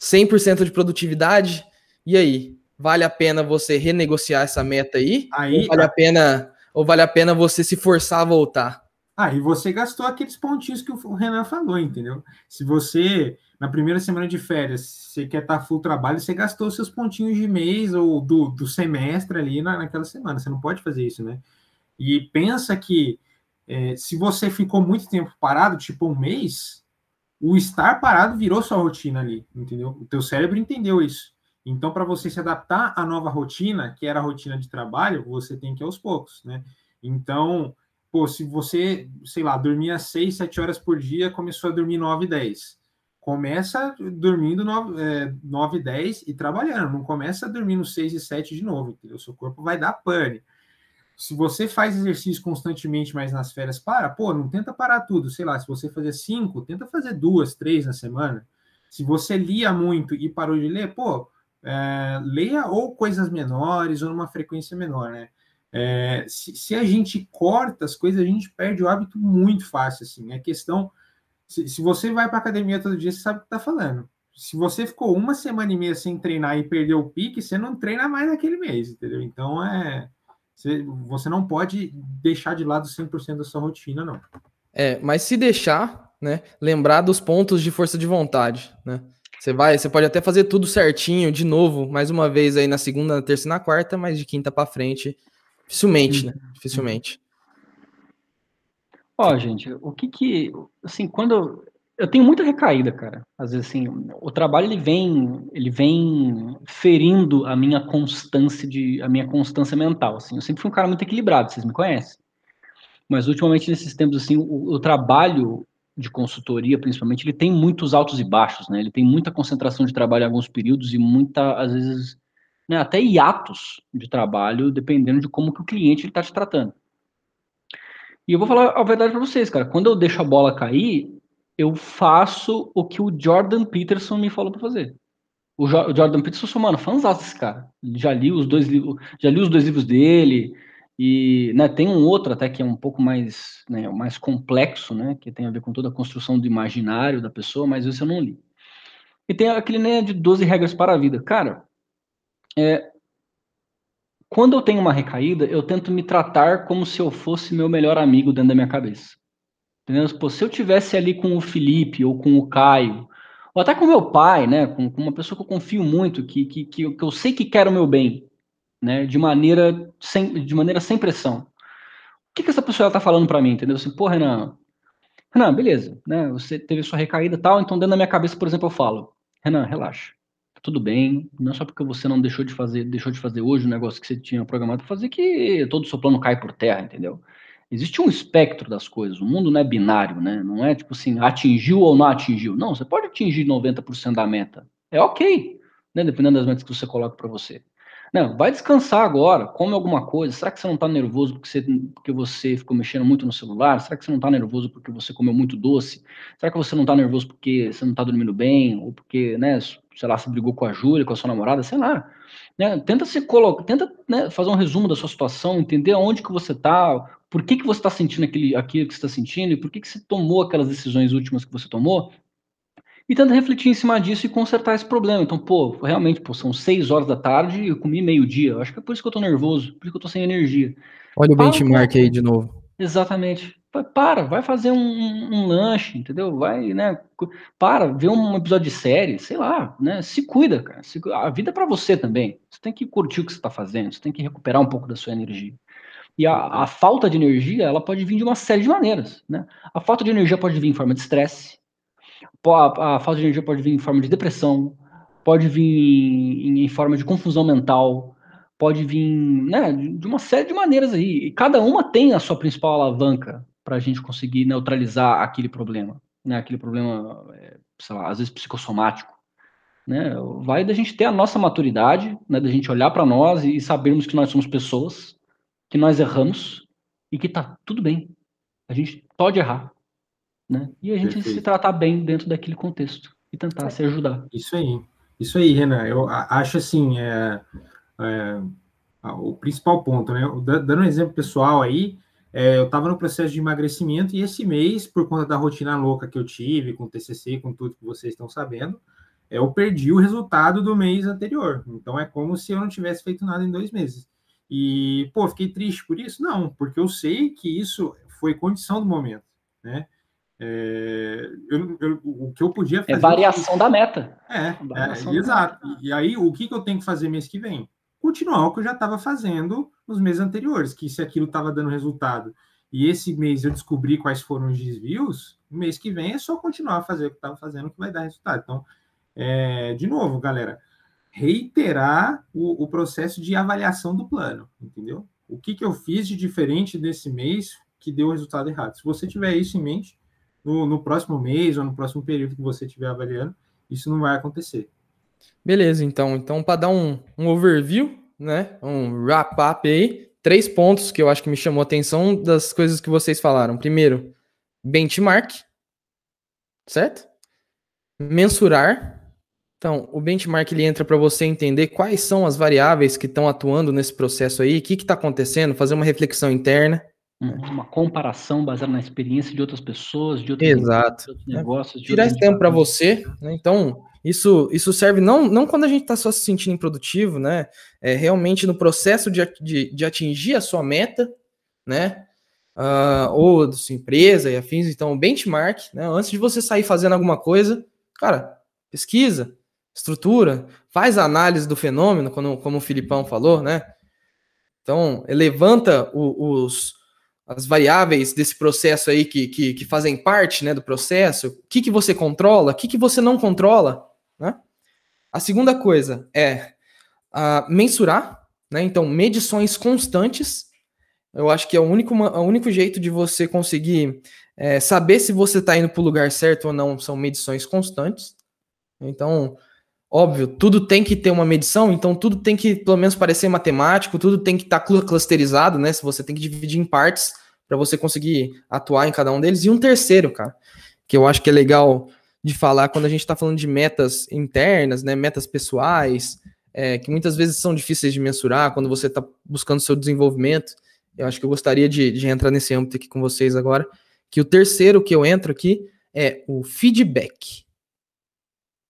100% de produtividade. E aí, vale a pena você renegociar essa meta aí? aí ou vale a pena ou vale a pena você se forçar a voltar? Aí ah, você gastou aqueles pontinhos que o Renan falou, entendeu? Se você na primeira semana de férias, você quer estar full trabalho, você gastou seus pontinhos de mês ou do, do semestre ali na, naquela semana. Você não pode fazer isso, né? E pensa que é, se você ficou muito tempo parado, tipo um mês, o estar parado virou sua rotina ali, entendeu? O teu cérebro entendeu isso. Então, para você se adaptar à nova rotina, que era a rotina de trabalho, você tem que ir aos poucos, né? Então, pô, se você, sei lá, dormia 6, 7 horas por dia, começou a dormir 9, 10. Começa dormindo 9, é, 9 10 e trabalhando. Não começa dormindo 6 e 7 de novo, entendeu? Seu corpo vai dar pane se você faz exercício constantemente, mas nas férias para, pô, não tenta parar tudo. Sei lá, se você fazer cinco, tenta fazer duas, três na semana. Se você lia muito e parou de ler, pô, é, leia ou coisas menores ou numa frequência menor, né? É, se, se, a gente corta as coisas, a gente perde o hábito muito fácil, assim. É questão. Se, se você vai para academia todo dia, você sabe o que está falando. Se você ficou uma semana e meia sem treinar e perdeu o pique, você não treina mais naquele mês, entendeu? Então é você, você não pode deixar de lado 100% da sua rotina, não. É, mas se deixar, né, lembrar dos pontos de força de vontade, né? Você vai, você pode até fazer tudo certinho de novo, mais uma vez aí na segunda, na terça e na quarta, mas de quinta para frente, dificilmente, né? Dificilmente. Ó, gente, o que que, assim, quando eu tenho muita recaída, cara. Às vezes, assim, o trabalho ele vem, ele vem ferindo a minha constância de, a minha constância mental. Assim, eu sempre fui um cara muito equilibrado. Vocês me conhecem. Mas ultimamente nesses tempos, assim, o, o trabalho de consultoria, principalmente, ele tem muitos altos e baixos, né? Ele tem muita concentração de trabalho em alguns períodos e muita, às vezes, né, até hiatos de trabalho, dependendo de como que o cliente está te tratando. E eu vou falar a verdade para vocês, cara. Quando eu deixo a bola cair, eu faço o que o Jordan Peterson me falou para fazer. O, jo o, Jordan Peterson, eu sou, mano, fãzão desse cara. Já li os dois livros, já li os dois livros dele. E né, tem um outro até que é um pouco mais, né, mais complexo, né, que tem a ver com toda a construção do imaginário da pessoa, mas esse eu não li. E tem aquele né, de 12 regras para a vida. Cara, é, quando eu tenho uma recaída, eu tento me tratar como se eu fosse meu melhor amigo dentro da minha cabeça. Entendeu? Pô, se eu tivesse ali com o Felipe ou com o Caio, ou até com meu pai, né? Com, com uma pessoa que eu confio muito, que, que, que, eu, que eu sei que quer o meu bem, né? De maneira sem, de maneira sem pressão. O que, que essa pessoa está falando para mim, entendeu? Assim, pô, Renan, Renan, beleza, né? Você teve sua recaída e tal, então dentro da minha cabeça, por exemplo, eu falo, Renan, relaxa, tudo bem, não é só porque você não deixou de fazer, deixou de fazer hoje o negócio que você tinha programado para fazer que todo o seu plano cai por terra, entendeu? Existe um espectro das coisas, o mundo não é binário, né? Não é tipo assim, atingiu ou não atingiu. Não, você pode atingir 90% da meta. É ok, né? Dependendo das metas que você coloca para você. Não, vai descansar agora, come alguma coisa. Será que você não está nervoso porque você, porque você ficou mexendo muito no celular? Será que você não está nervoso porque você comeu muito doce? Será que você não está nervoso porque você não está dormindo bem? Ou porque, né, sei lá, você brigou com a Júlia, com a sua namorada? Sei lá. Né? Tenta se colocar, tenta né, fazer um resumo da sua situação, entender aonde que você está, por que, que você está sentindo aquele, aquilo que você está sentindo e por que, que você tomou aquelas decisões últimas que você tomou e tenta refletir em cima disso e consertar esse problema. Então, pô, realmente, pô, são seis horas da tarde e eu comi meio-dia. Acho que é por isso que eu tô nervoso, por isso que eu tô sem energia. Olha o benchmark aí de novo. Exatamente. Para, vai fazer um, um, lanche, entendeu? Vai, né? Para, vê um episódio de série, sei lá, né? Se cuida, cara. Se, a vida é pra você também. Você tem que curtir o que você tá fazendo, você tem que recuperar um pouco da sua energia. E a, a falta de energia, ela pode vir de uma série de maneiras, né? A falta de energia pode vir em forma de estresse, a, falta de energia pode vir em forma de depressão, pode vir em, em forma de confusão mental, pode vir né, de uma série de maneiras aí. E cada uma tem a sua principal alavanca para a gente conseguir neutralizar aquele problema, né? Aquele problema, é, sei lá, às vezes psicossomático. Né? Vai da gente ter a nossa maturidade, né? da gente olhar para nós e sabermos que nós somos pessoas, que nós erramos e que tá tudo bem. A gente pode errar, né? E a gente Perfeito. se tratar bem dentro daquele contexto e tentar se ajudar. Isso aí, isso aí, Renan. Eu acho assim, é, é, o principal ponto, né? Dando um exemplo pessoal aí, é, eu estava no processo de emagrecimento e esse mês, por conta da rotina louca que eu tive, com o TCC, com tudo que vocês estão sabendo, eu perdi o resultado do mês anterior. Então é como se eu não tivesse feito nada em dois meses. E, pô, fiquei triste por isso? Não, porque eu sei que isso foi condição do momento, né? É, eu, eu, o que eu podia é fazer. É variação da meta. É, é exato. Meta. E aí, o que, que eu tenho que fazer mês que vem? Continuar o que eu já estava fazendo nos meses anteriores, que se aquilo estava dando resultado e esse mês eu descobri quais foram os desvios, mês que vem é só continuar a fazer o que estava fazendo que vai dar resultado. Então, é, de novo, galera, reiterar o, o, processo de avaliação do plano, entendeu? O que, que eu fiz de diferente desse mês que deu o resultado errado? Se você tiver isso em mente, no, no próximo mês ou no próximo período que você estiver avaliando, isso não vai acontecer. Beleza, então. Então, para dar um, um overview, né? Um wrap-up aí, três pontos que eu acho que me chamou a atenção das coisas que vocês falaram. Primeiro, benchmark, certo? Mensurar. Então, o benchmark ele entra para você entender quais são as variáveis que estão atuando nesse processo aí, o que está acontecendo, fazer uma reflexão interna. Uhum. Uma comparação baseada na experiência de outras pessoas, de outros, Exato. outros negócios. De Tirar esse tempo para você, né? Então, isso, isso serve não, não quando a gente está só se sentindo improdutivo, né? É realmente no processo de, de, de atingir a sua meta, né? Uh, ou da sua empresa e afins. Então, benchmark, né? Antes de você sair fazendo alguma coisa, cara, pesquisa, estrutura, faz a análise do fenômeno, como, como o Filipão falou, né? Então, levanta os, as variáveis desse processo aí que, que, que, fazem parte né, do processo, o que, que você controla, o que, que você não controla. Né? A segunda coisa é uh, mensurar, né? então medições constantes. Eu acho que é o único, o único jeito de você conseguir é, saber se você está indo para o lugar certo ou não são medições constantes. Então, óbvio, tudo tem que ter uma medição, então tudo tem que, pelo menos, parecer matemático, tudo tem que estar tá clusterizado, né? Se você tem que dividir em partes para você conseguir atuar em cada um deles. E um terceiro, cara, que eu acho que é legal de falar quando a gente está falando de metas internas, né? Metas pessoais, é, que muitas vezes são difíceis de mensurar quando você está buscando seu desenvolvimento. Eu acho que eu gostaria de, de entrar nesse âmbito aqui com vocês agora. Que o terceiro que eu entro aqui é o feedback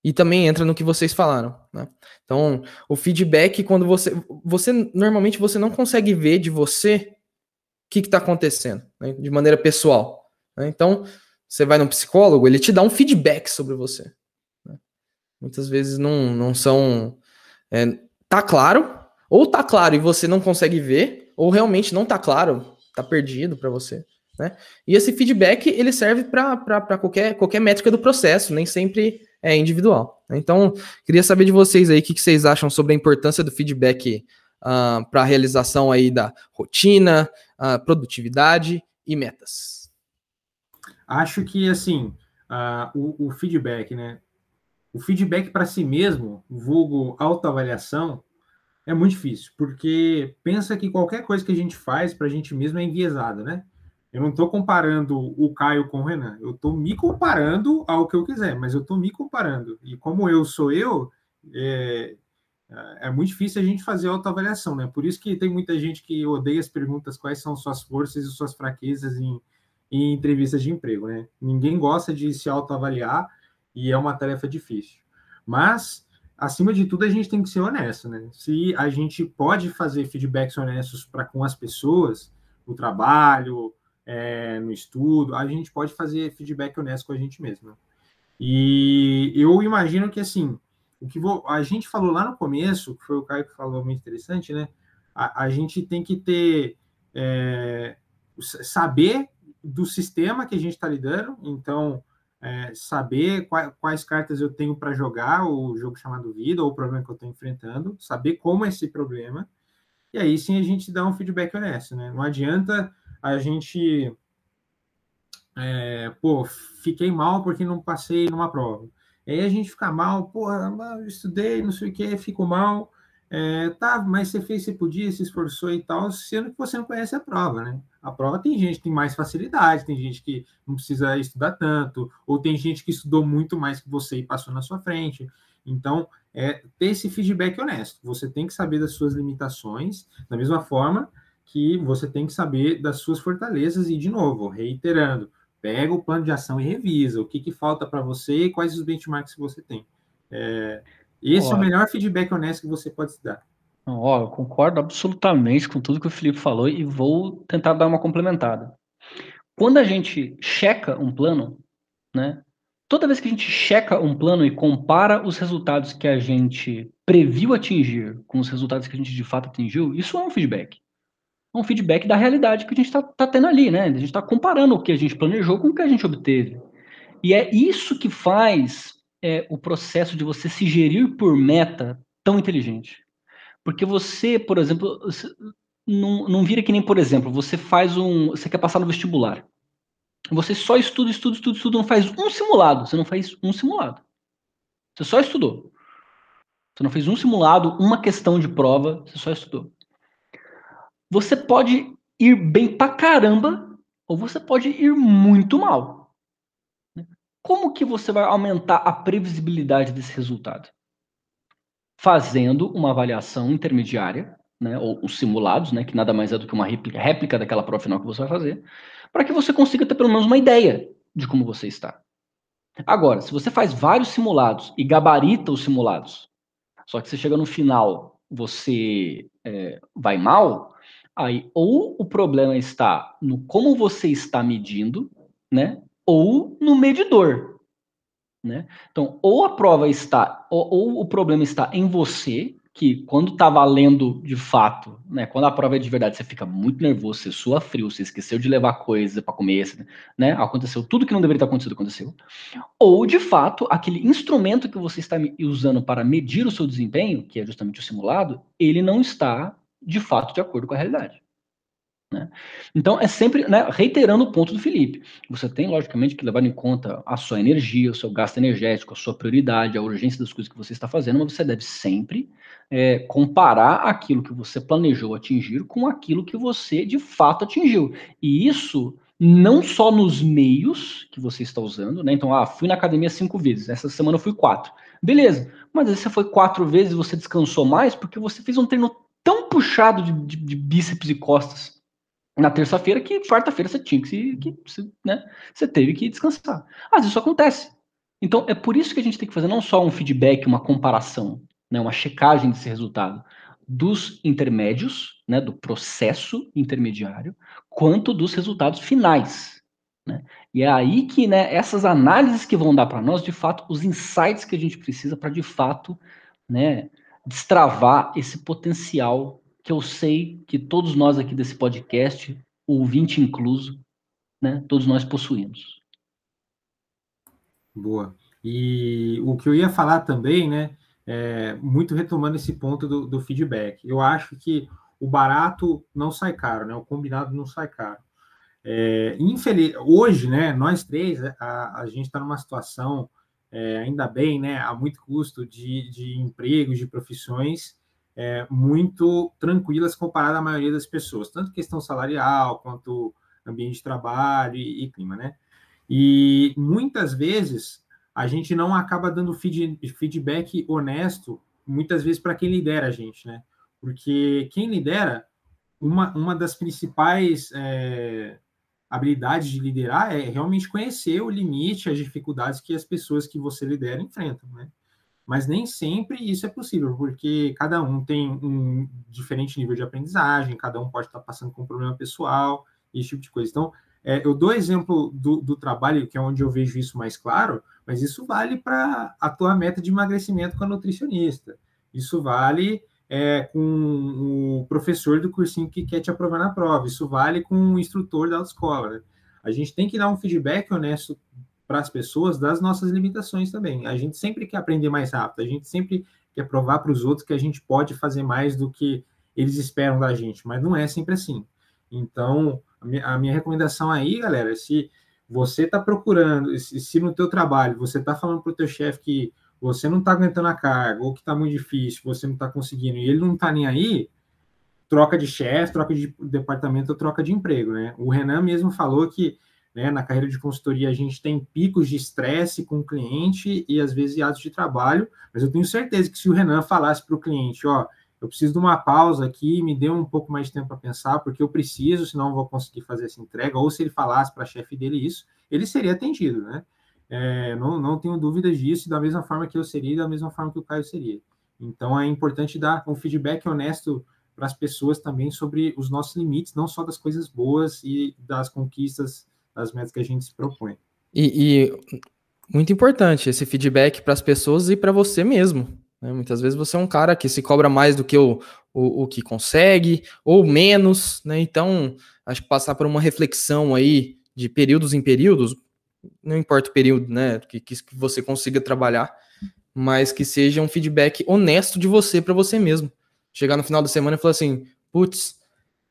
e também entra no que vocês falaram, né? Então, o feedback, quando você. Você normalmente você não consegue ver de você o que está acontecendo, né? de maneira pessoal. Né? Então, você vai no psicólogo, ele te dá um feedback sobre você. Né? Muitas vezes não, não são. É, tá claro, ou tá claro e você não consegue ver, ou realmente não tá claro, tá perdido para você. Né? E esse feedback ele serve para qualquer, qualquer métrica do processo, nem sempre é individual. Né? Então, queria saber de vocês aí o que, que vocês acham sobre a importância do feedback uh, ah, para a realização aí da rotina, uh, produtividade e metas. Acho que assim uh, o, o, feedback, né? O feedback para si mesmo, vulgo autoavaliação, é muito difícil, porque pensa que qualquer coisa que a gente faz para a gente mesmo é enviesada, né? Eu não estou comparando o Caio com o Renan, eu estou me comparando ao que eu quiser, mas eu estou me comparando. E como eu sou eu, é, é muito difícil a gente fazer autoavaliação, né? Por isso que tem muita gente que odeia as perguntas quais são suas forças e suas fraquezas em, em entrevistas de emprego, né? Ninguém gosta de se autoavaliar e é uma tarefa difícil. Mas, acima de tudo, a gente tem que ser honesto, né? Se a gente pode fazer feedbacks honestos para com as pessoas, no trabalho, é, no estudo, a gente pode fazer feedback honesto com a gente mesmo. Né? E eu imagino que, assim, o que vou, a gente falou lá no começo, que foi o Caio que falou muito interessante, né? A, a gente tem que ter, é, saber do sistema que a gente está lidando, então, é, saber quais, quais, cartas eu tenho para jogar, o jogo chamado vida, ou o problema que eu estou enfrentando, saber como é esse problema, e aí sim a gente dá um feedback honesto, né? Não adianta a gente. É, pô, fiquei mal porque não passei numa prova. Aí a gente fica mal, porra, eu estudei, não sei o que, fico mal. É, tá, mas você fez, você podia, se esforçou e tal, sendo que você não conhece a prova, né? A prova tem gente que tem mais facilidade, tem gente que não precisa estudar tanto, ou tem gente que estudou muito mais que você e passou na sua frente. Então, é ter esse feedback honesto. Você tem que saber das suas limitações, da mesma forma que você tem que saber das suas fortalezas e, de novo, reiterando, pega o plano de ação e revisa o que, que falta para você e quais os benchmarks que você tem. É, esse é o melhor feedback honesto que você pode se dar. Ó, eu concordo absolutamente com tudo que o Felipe falou e vou tentar dar uma complementada. Quando a gente checa um plano, né? Toda vez que a gente checa um plano e compara os resultados que a gente previu atingir com os resultados que a gente de fato atingiu, isso é um feedback um feedback da realidade que a gente está tá tendo ali, né? A gente está comparando o que a gente planejou com o que a gente obteve. E é isso que faz é, o processo de você se gerir por meta tão inteligente. Porque você, por exemplo, não, não vira que nem, por exemplo, você faz um. Você quer passar no vestibular. Você só estuda, estuda, estuda, estuda, não faz um simulado. Você não faz um simulado. Você só estudou. Você não fez um simulado, uma questão de prova, você só estudou você pode ir bem pra caramba ou você pode ir muito mal. Como que você vai aumentar a previsibilidade desse resultado? Fazendo uma avaliação intermediária, né, ou os simulados, né, que nada mais é do que uma réplica, réplica daquela prova final que você vai fazer, para que você consiga ter pelo menos uma ideia de como você está. Agora, se você faz vários simulados e gabarita os simulados, só que você chega no final, você é, vai mal, Aí, ou o problema está no como você está medindo, né? Ou no medidor, né? Então, ou a prova está, ou, ou o problema está em você, que quando está valendo de fato, né? Quando a prova é de verdade, você fica muito nervoso, você sua frio, você esqueceu de levar coisa para comer, né? Aconteceu tudo que não deveria ter acontecido, aconteceu. Ou, de fato, aquele instrumento que você está usando para medir o seu desempenho, que é justamente o simulado, ele não está de fato de acordo com a realidade. Né? Então, é sempre né, reiterando o ponto do Felipe. Você tem, logicamente, que levar em conta a sua energia, o seu gasto energético, a sua prioridade, a urgência das coisas que você está fazendo, mas você deve sempre é, comparar aquilo que você planejou atingir com aquilo que você de fato atingiu. E isso não só nos meios que você está usando, né? Então, ah, fui na academia cinco vezes, essa semana eu fui quatro. Beleza, mas aí você foi quatro vezes e você descansou mais porque você fez um treino tão puxado de, de, de bíceps e costas na terça-feira que quarta-feira você tinha que, que né, você teve que descansar. Às vezes isso acontece. Então é por isso que a gente tem que fazer não só um feedback, uma comparação, né, uma checagem desse resultado dos intermédios, né, do processo intermediário, quanto dos resultados finais. Né? E é aí que né, essas análises que vão dar para nós, de fato, os insights que a gente precisa para, de fato, né, destravar esse potencial que eu sei que todos nós aqui desse podcast, ouvinte incluso, né, todos nós possuímos. Boa. E o que eu ia falar também, né, é, muito retomando esse ponto do, do feedback. Eu acho que o barato não sai caro, né, o combinado não sai caro. É, infeliz... Hoje, né, nós três, a, a gente está numa situação, é, ainda bem, né, a muito custo de, de empregos, de profissões é, muito tranquilas comparada à maioria das pessoas, tanto questão salarial quanto ambiente de trabalho e, e clima, né? E muitas vezes a gente não acaba dando feed, feedback honesto, muitas vezes para quem lidera a gente, né? Porque quem lidera, uma, uma das principais é, habilidades de liderar é realmente conhecer o limite, as dificuldades que as pessoas que você lidera enfrentam, né? Mas nem sempre isso é possível, porque cada um tem um diferente nível de aprendizagem, cada um pode estar passando com um problema pessoal, esse tipo de coisa. Então, é, eu dou exemplo do, do, trabalho, que é onde eu vejo isso mais claro, mas isso vale para a tua meta de emagrecimento com a nutricionista. Isso vale é, com o professor do cursinho que quer te aprovar na prova. Isso vale com o instrutor da autoescola. Né? A gente tem que dar um feedback honesto para as pessoas das nossas limitações também. A gente sempre quer aprender mais rápido, a gente sempre quer provar para os outros que a gente pode fazer mais do que eles esperam da gente, mas não é sempre assim. Então, a minha recomendação aí, galera, se você está procurando, se, no teu trabalho você está falando para o teu chefe que você não está aguentando a carga, ou que está muito difícil, você não está conseguindo, e ele não está nem aí, troca de chefe, troca de departamento, troca de emprego, né? O Renan mesmo falou que né, na carreira de consultoria a gente tem picos de estresse com o cliente e às vezes atos de trabalho, mas eu tenho certeza que se o Renan falasse para o cliente, ó, eu preciso de uma pausa aqui, me dê um pouco mais de tempo para pensar, porque eu preciso, senão não vou conseguir fazer essa entrega, ou se ele falasse para a chefe dele isso, ele seria atendido, né? É, não, não tenho dúvidas disso, da mesma forma que eu seria da mesma forma que o Caio seria. Então é importante dar um feedback honesto para as pessoas também sobre os nossos limites, não só das coisas boas e das conquistas, das metas que a gente se propõe. E, e muito importante esse feedback para as pessoas e para você mesmo. Né? Muitas vezes você é um cara que se cobra mais do que o, o, o que consegue, ou menos, né? Então, acho que passar por uma reflexão aí de períodos em períodos, não importa o período, né? Que, que você consiga trabalhar, mas que seja um feedback honesto de você para você mesmo. Chegar no final da semana e falar assim: putz,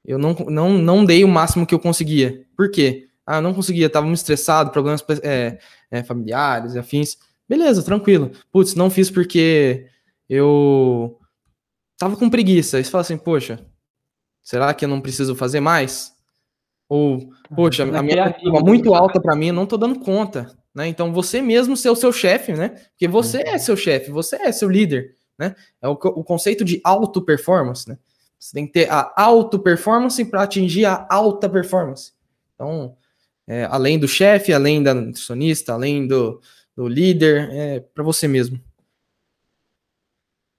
eu não, não, não dei o máximo que eu conseguia. Por quê? Ah, não conseguia, estava muito estressado, problemas é, é, familiares, afins. Beleza, tranquilo. Putz, não fiz porque eu tava com preguiça. Aí você fala assim, poxa, será que eu não preciso fazer mais? Ou, poxa, a minha é muito alta para mim, eu não tô dando conta, né? Então você mesmo ser o seu chefe, né? Porque você é seu chefe, você é seu líder, né? É o, o conceito de auto performance, né? Você tem que ter a auto performance para atingir a alta performance. Então, é, além do chefe, além da nutricionista, além do, do líder, é para você mesmo.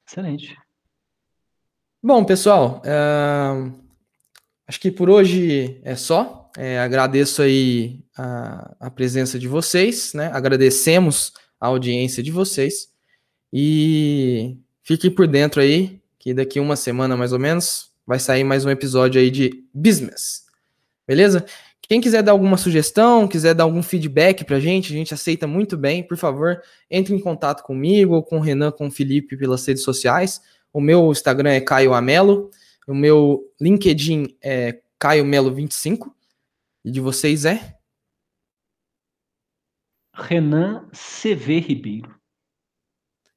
Excelente. Bom, pessoal, uh, acho que por hoje é só. É, agradeço aí a, a, presença de vocês, né? Agradecemos a audiência de vocês e fiquem por dentro aí que daqui uma semana mais ou menos vai sair mais um episódio aí de business. Beleza? Quem quiser dar alguma sugestão, quiser dar algum feedback pra gente, a gente aceita muito bem. Por favor, entre em contato comigo ou com o Renan, com o Felipe pelas redes sociais. O meu Instagram é Caio Amelo, o meu LinkedIn é Caio Melo25. E de vocês é? Renan CV Ribeiro.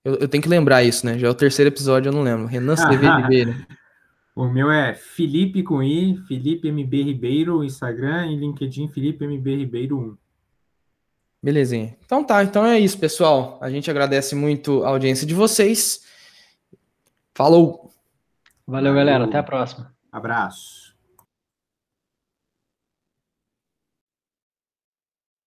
Eu, eu, tenho que lembrar isso, né? Já é o terceiro episódio, eu não lembro. Renan CV Ribeiro. O meu é Felipe com I, Felipe MB Ribeiro, Instagram e LinkedIn Felipe MB Ribeiro 1. Belezinha. Então tá, então é isso, pessoal. A gente agradece muito a audiência de vocês. Falou! Valeu, galera. Até a próxima. Abraço.